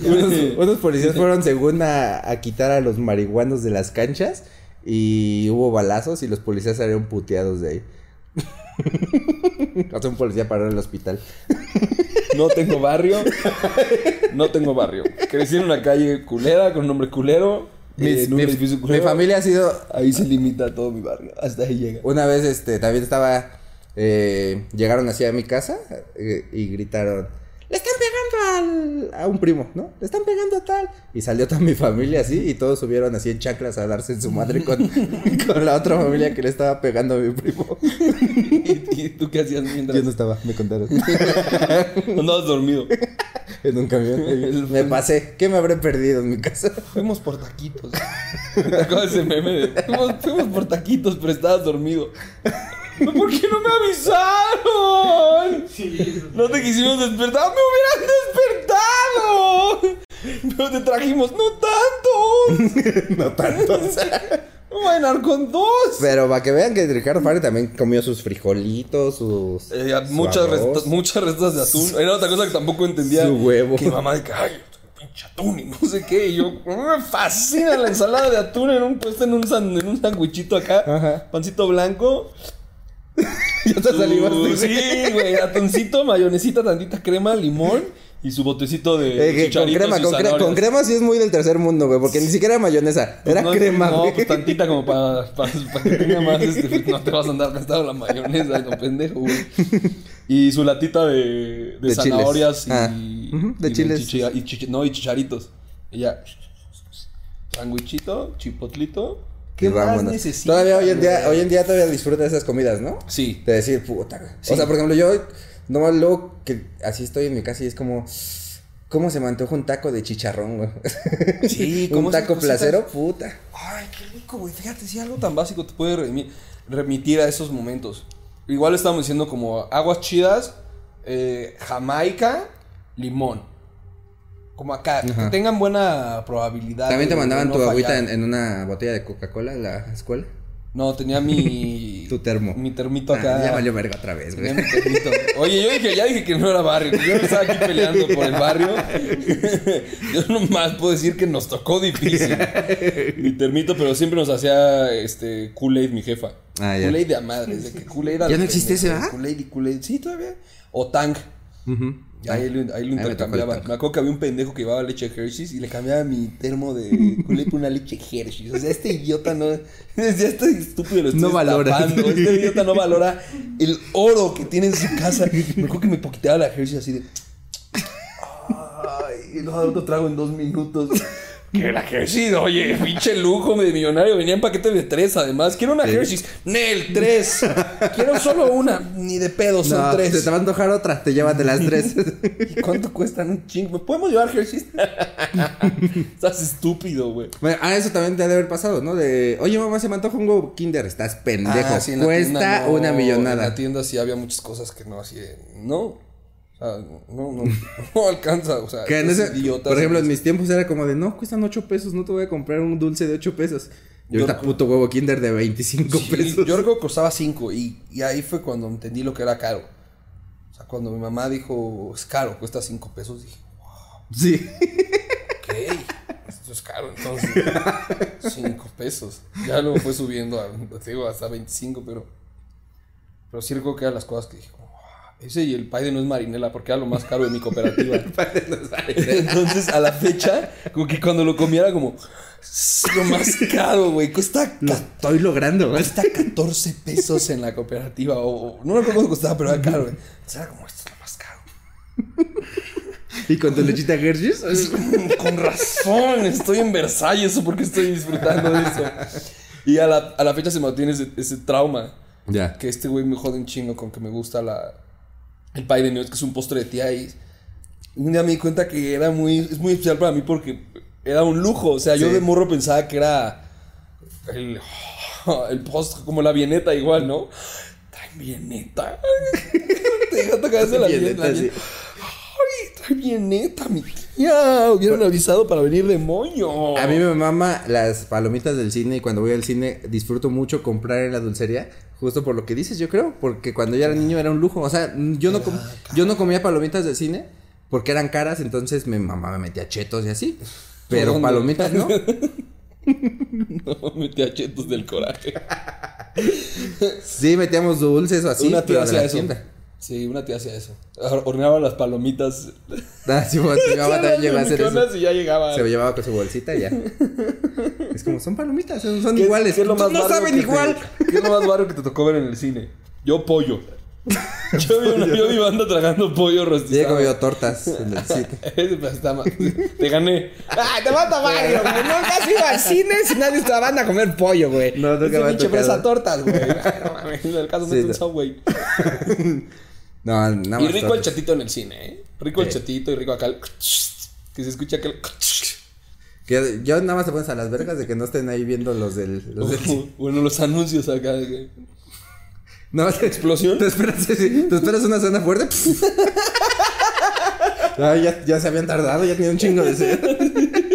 unos, unos policías fueron según a, a quitar a los marihuanos de las canchas y hubo balazos y los policías salieron puteados de ahí. sea, un policía paró en el hospital. No tengo barrio. No tengo barrio. Crecí en una calle culera, con un nombre culero. Mis- en un mi, edificio mi culero. familia ha sido Ahí se limita todo mi barrio. Hasta ahí llega. Una vez, este, también estaba, eh, llegaron así a mi casa eh, y gritaron, pegando al, a un primo, ¿no? Le están pegando a tal. Y salió toda mi familia así y todos subieron así en chanclas a darse en su madre con, con la otra familia que le estaba pegando a mi primo. ¿Y, y tú qué hacías mientras Yo no estaba, me contaron. andabas dormido? en un camión. Me pasé. ¿Qué me habré perdido en mi casa? Fuimos por taquitos. ¿Te ese meme de fuimos, fuimos por taquitos, pero estabas dormido? ¿Por qué no me avisaron? No te quisimos despertar. ¡Me hubieran despertado! Pero te trajimos, no tantos. no tanto. No a con dos. Pero para que vean que Ricardo Farre también comió sus frijolitos, sus. Eh, su muchas, recetas, muchas de atún. Era otra cosa que tampoco entendía. Su huevo. Que mamá de ay, pinche atún y no sé qué. Y yo, me fascina la ensalada de atún en un puesto en un, en un sandwichito acá. Ajá. Pancito blanco. Ya te salivaste. Sí, güey. Atuncito, mayonesita, tantita crema, limón. y su botecito de Eh, con crema, y con, cre- con crema sí es muy del tercer mundo, güey, porque ni siquiera era mayonesa, Pues era no, crema, No, pues tantita como para, para, para que tenga más, este, no te vas a andar gastando la mayonesa, no pendejo, güey. Y su latita de, de, De zanahorias chiles. Ah, y, ujú, de y chiles. y chichi- no, y chicharitos. Y ya, sandwichito, chipotlito. ¿Qué más necesitas? Todavía hoy en día, hoy en día todavía disfruta de esas comidas, ¿no? Sí. De decir, puta, güey. Sí. O sea, por ejemplo, yo, no luego que así estoy en mi casa y es como, ¿cómo se me antoja un taco de chicharrón, güey? Sí, un taco placero, puta. Ay, qué rico, güey. Fíjate, si algo tan básico te puede remi- remitir a esos momentos. Igual estamos diciendo como aguas chidas, eh, Jamaica, limón. Como acá, que tengan buena probabilidad. También te de- mandaban de tu agüita en, en una botella de Coca-Cola en la escuela. No, tenía mi. Tu termo. Mi termito Ah, acá. ya valió verga otra vez, Tenía güey. mi termito. Oye, yo dije, ya dije que no era barrio. Yo no estaba aquí peleando por el barrio. Yo nomás puedo decir que nos tocó difícil. Mi termito, pero siempre nos hacía este Kool-Aid mi jefa. Ah, ya. Kool-Aid de a madres, de que Kool-Aid ¿Ya no existe ese, va? Kool-Aid y Kool-Aid. Sí, todavía. O Tang. Ujú. Ahí, lo, ahí lo Ahí me acuerdo que había un pendejo que llevaba leche Hershey's y le cambiaba mi termo de Kool-Aid por una leche Hershey's. O sea, este idiota no. Ya este estúpido lo estoy No valora. Este idiota no valora el oro que tiene en su casa. Me acuerdo que me poquiteaba la Hershey's así de. Ay, y luego otro trago en dos minutos. Que la Hershey's, oye, pinche lujo de millonario. Venía en paquete de tres, además. Quiero una Hershey's. Nel, tres. Quiero solo una. Ni de pedo, son No, tres. se te va a antojar otra, te llévate las tres. ¿Y cuánto cuestan un chingo? ¿Me podemos llevar Hershey's? Estás estúpido, güey. Bueno, ah, eso también te debe haber pasado, ¿no? De, oye, mamá, se me antoja un huevo Kinder. Estás pendejo. Ah, sí, en Cuesta tienda no, una En millonada. la tienda sí había muchas cosas que no, así de, no. Sea, no, no, no alcanza. O sea, Que en ese- idiotas por ejemplo, en mis tiempos era como de, no, cuestan 8 pesos, no te voy a comprar un dulce de 8 pesos. Y Yo ahorita recu- puto huevo Kinder de 25 Sí, pesos. Yo recuerdo que costaba 5 y, y ahí fue cuando entendí lo que era caro. O sea, cuando mi mamá dijo, es caro, cuesta 5 pesos, dije, Sí. ok, esto es caro, entonces 5 pesos. Ya luego fue subiendo a, te digo, hasta 25, pero, pero sí recuerdo que eran las cosas que dije, "Wow". Ese y el pay de no es marinela, porque era lo más caro de mi cooperativa. Entonces, a la fecha, como que cuando lo comía era como, "Es lo más caro, güey, cuesta, Lo estoy logrando, güey. cuesta 14 pesos en la cooperativa, o, no me acuerdo cuánto costaba, pero era caro, güey. Entonces era como, esto es lo más caro. Y con tu lechita Hershey's. Con razón, estoy en Versalles, ¿o por qué estoy disfrutando de eso? Y a la, a la fecha se mantiene ese, ese trauma. Ya. Que este güey me jode un chingo con que me gusta la, el pie de nuez, que es un postre de tía. Y un día me di cuenta que era muy, es muy especial para mí porque era un lujo. O sea, yo de morro pensaba que era el, el postre, como la vieneta igual, ¿no? Trae vieneta. Te deja tocarse la Vieneta, sí. Ay, trae vieneta, mi tía. Hubieran avisado para venir de moño. A mí me mama las palomitas del cine y cuando voy al cine disfruto mucho comprar en la dulcería. Justo por lo que dices, yo creo. Porque cuando yo era niño era un lujo. O sea, yo no, com- yo no comía palomitas del cine porque eran caras. Entonces mi mamá me metía chetos y así. Pero palomitas no. No, metía chetos del coraje. Sí, metíamos dulces o así. una pero de la eso. tienda. Sí, una tía hacía eso. Horneaba las palomitas. Ah, sí, bueno, mi mamá también llegó a hacer eso. Y ya llegaba. Se llevaba con su bolsita y ya. Es como, son palomitas, son, son ¿Qué- iguales. qué es lo más no saben que te- igual. ¿Qué es lo más barrio que te tocó ver en el cine? Yo pollo. Yo vi, una, yo vi banda tragando pollo rostizado. comido tortas en el cine. Pues. Te gané. ¡Ah, te mata Mario! güey. Nunca has ido al cine si nadie está banda a comer pollo, güey. No, nunca me ha pinche tocado. presa tortas, güey. No mames, En el caso Sí, no un. Subway. No, nada Y más. rico el chatito en el cine, ¿eh? Rico el chatito y rico acá el... Que se escucha aquel... Que yo nada más te pones a las vergas de que no estén ahí viendo los del. Los del Bueno, los anuncios acá. de que- no, ¿Explosión? Te esperas, te una cena fuerte. Ay, ya, ya se habían tardado, ya tenía un chingo de sed.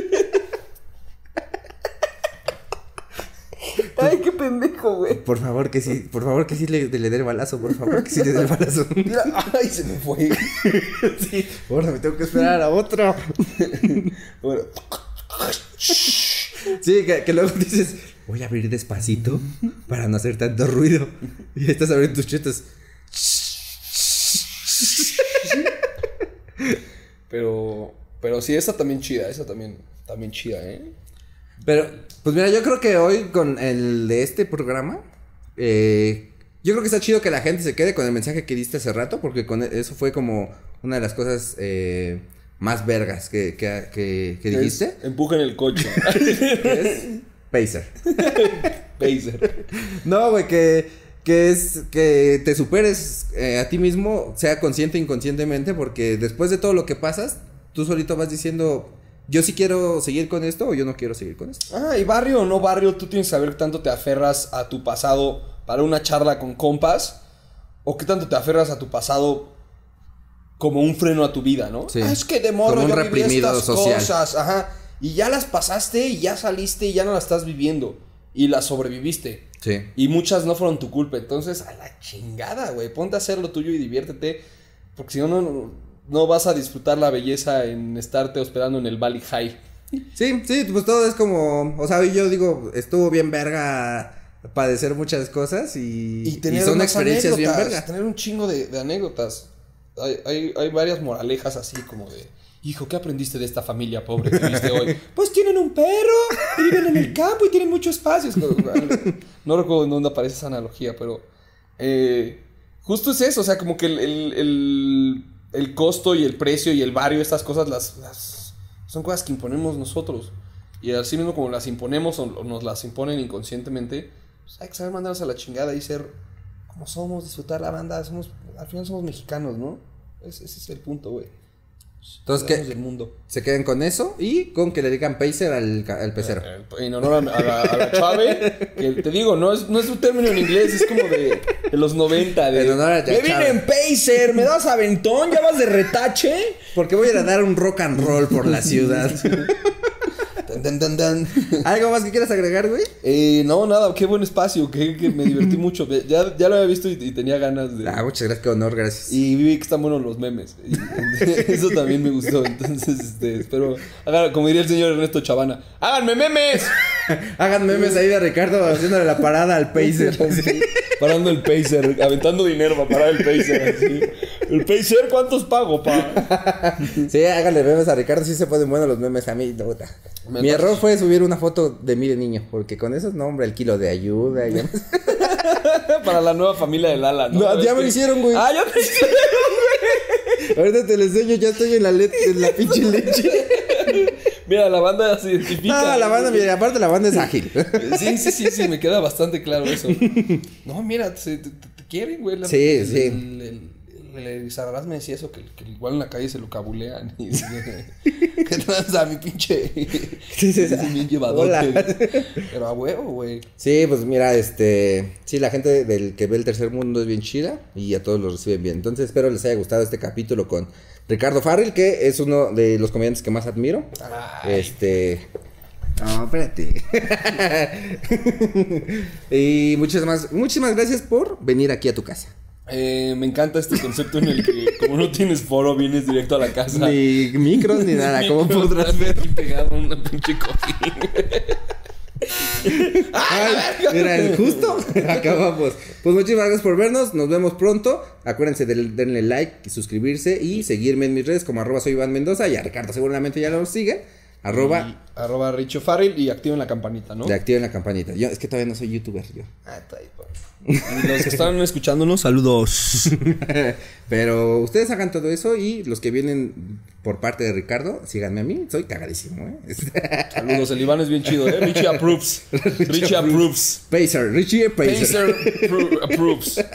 Ay, qué pendejo, güey. Por favor, que sí, por favor, que sí le, le dé el balazo, por favor, que sí le dé el balazo. Mira, ay, se me fue. Sí, ahora me tengo que esperar a otro. Bueno, Sí, que, que luego dices, voy a abrir despacito para no hacer tanto ruido. Y estás abriendo tus chetos. Pero, pero sí, esa también chida, esa también, también chida, ¿eh? Pero, pues mira, yo creo que hoy con el de este programa, eh, yo creo que está chido que la gente se quede con el mensaje que diste hace rato, porque con eso fue como una de las cosas eh, más vergas que, que, que- que dijiste. El coche. es Pacer. Pacer. No, güey, que, que es que te superes eh, a ti mismo, sea consciente o inconscientemente, porque después de todo lo que pasas, tú solito vas diciendo, yo sí quiero seguir con esto o yo no quiero seguir con esto. Ah, y barrio o no barrio, tú tienes que saber qué tanto te aferras a tu pasado para una charla con compas, o qué tanto te aferras a tu pasado como un freno a tu vida, ¿no? Sí. Ah, es que de morro Como un yo viví reprimido estas social. cosas, ajá, y ya las pasaste y ya saliste y ya no las estás viviendo y las sobreviviste. Sí. Y muchas no fueron tu culpa. Entonces, a la chingada, güey. Ponte a hacer lo tuyo y diviértete. Porque si no, no, no vas a disfrutar la belleza en estarte hospedando en el Valley High. Sí, sí, pues todo es como, o sea, yo digo, estuvo bien verga padecer muchas cosas y, Y tener y son experiencias bien verga. Tener un chingo de, de anécdotas. Hay, hay, hay varias moralejas así como de... Hijo, ¿qué aprendiste de esta familia pobre que viste hoy? Pues tienen un perro, y viven en el campo y tienen mucho espacio. No recuerdo en dónde aparece esa analogía, pero... eh, justo es eso, o sea, como que el, el, el- el costo y el precio y el barrio, estas cosas, las, las- son cosas que imponemos nosotros. Y así mismo como las imponemos o, nos las imponen inconscientemente, pues hay que saber mandarnos a la chingada y ser como somos, disfrutar la banda. Somos, al final somos mexicanos, ¿no? Es- ese es el punto, güey. Entonces, que del mundo. se queden con eso y con que le digan pacer al, al pecero. En honor a, a la, a la Chave, que te digo, no es, no es un término en inglés, es como de, de los 90. De, En honor a la me Chave". en Pacer, me das aventón, ya vas de retache. Porque voy a ir a dar un rock and roll por la ciudad. ¿Algo más que quieras agregar, güey? Eh, no, nada, qué buen espacio, que, que me divertí mucho. Ya, ya lo había visto y, y tenía ganas de... Ah, muchas gracias, qué honor, gracias. Y vi que están buenos los memes. Y, eso también me gustó. Entonces, este, espero. hagan- como diría el señor Ernesto Chavana, ¡háganme memes! Hagan memes ahí de Ricardo haciéndole la parada al pacer. Así, parando el pacer, aventando dinero para parar el pacer. así. El pacer, ¿cuántos pago, pa? Sí, háganle memes a Ricardo, sí se ponen buenos los memes a mí. no, puta. Me Mi error fue subir una foto de mí de niño, porque con esos no, hombre, el kilo de ayuda. Ya, Para la nueva familia del Ala, ¿no? No, ya me lo Es que- hicieron, güey. Ah, ya me hicieron. Ahorita te lo enseño, ya estoy en la, en la pinche leche. Mira, la banda se identifica. Ah, la banda, mira, aparte la banda es ágil. Sí, sí, sí, sí, me queda bastante claro eso. No, mira, te, te- te quieren, güey. La- Sí, el- sí. El, el, el Elizarraz me decía eso, que, que igual en la calle se lo cabulean. Y, que tranza mi pinche. Sí, sí, sí. bien llevadote. Pero a huevo, güey. Sí, pues mira, este, sí, la gente del que ve el tercer mundo es bien chida y a todos los reciben bien. Entonces espero les haya gustado este capítulo con Ricardo Farrell, que es uno de los comediantes que más admiro. Este, no, espérate. y muchísimas, muchísimas gracias por venir aquí a tu casa. Eh, me encanta este concepto en el que, como no tienes foro, vienes directo a la casa. Ni micros ni nada, como podrás ver. Aquí pegado a una pinche cojín. Ay, mira, justo acabamos. Pues muchísimas gracias por vernos. Nos vemos pronto. Acuérdense de denle like suscribirse y seguirme en mis redes como arroba soy Iván Mendoza y a Ricardo seguramente ya lo siguen. Arroba Y arroba Richo Farrell y activen la campanita, ¿no? y activen la campanita. Yo es que todavía no soy youtuber yo. Ah, está ahí. Y los que están escuchándonos, saludos. Pero ustedes hagan todo eso y los que vienen por parte de Ricardo, síganme a mí. Soy cagadísimo, ¿eh? Saludos, el Iván es bien chido, ¿eh? Richie approves. Richie approves. Pacer, Richie Pacer. Pacer appro- approves.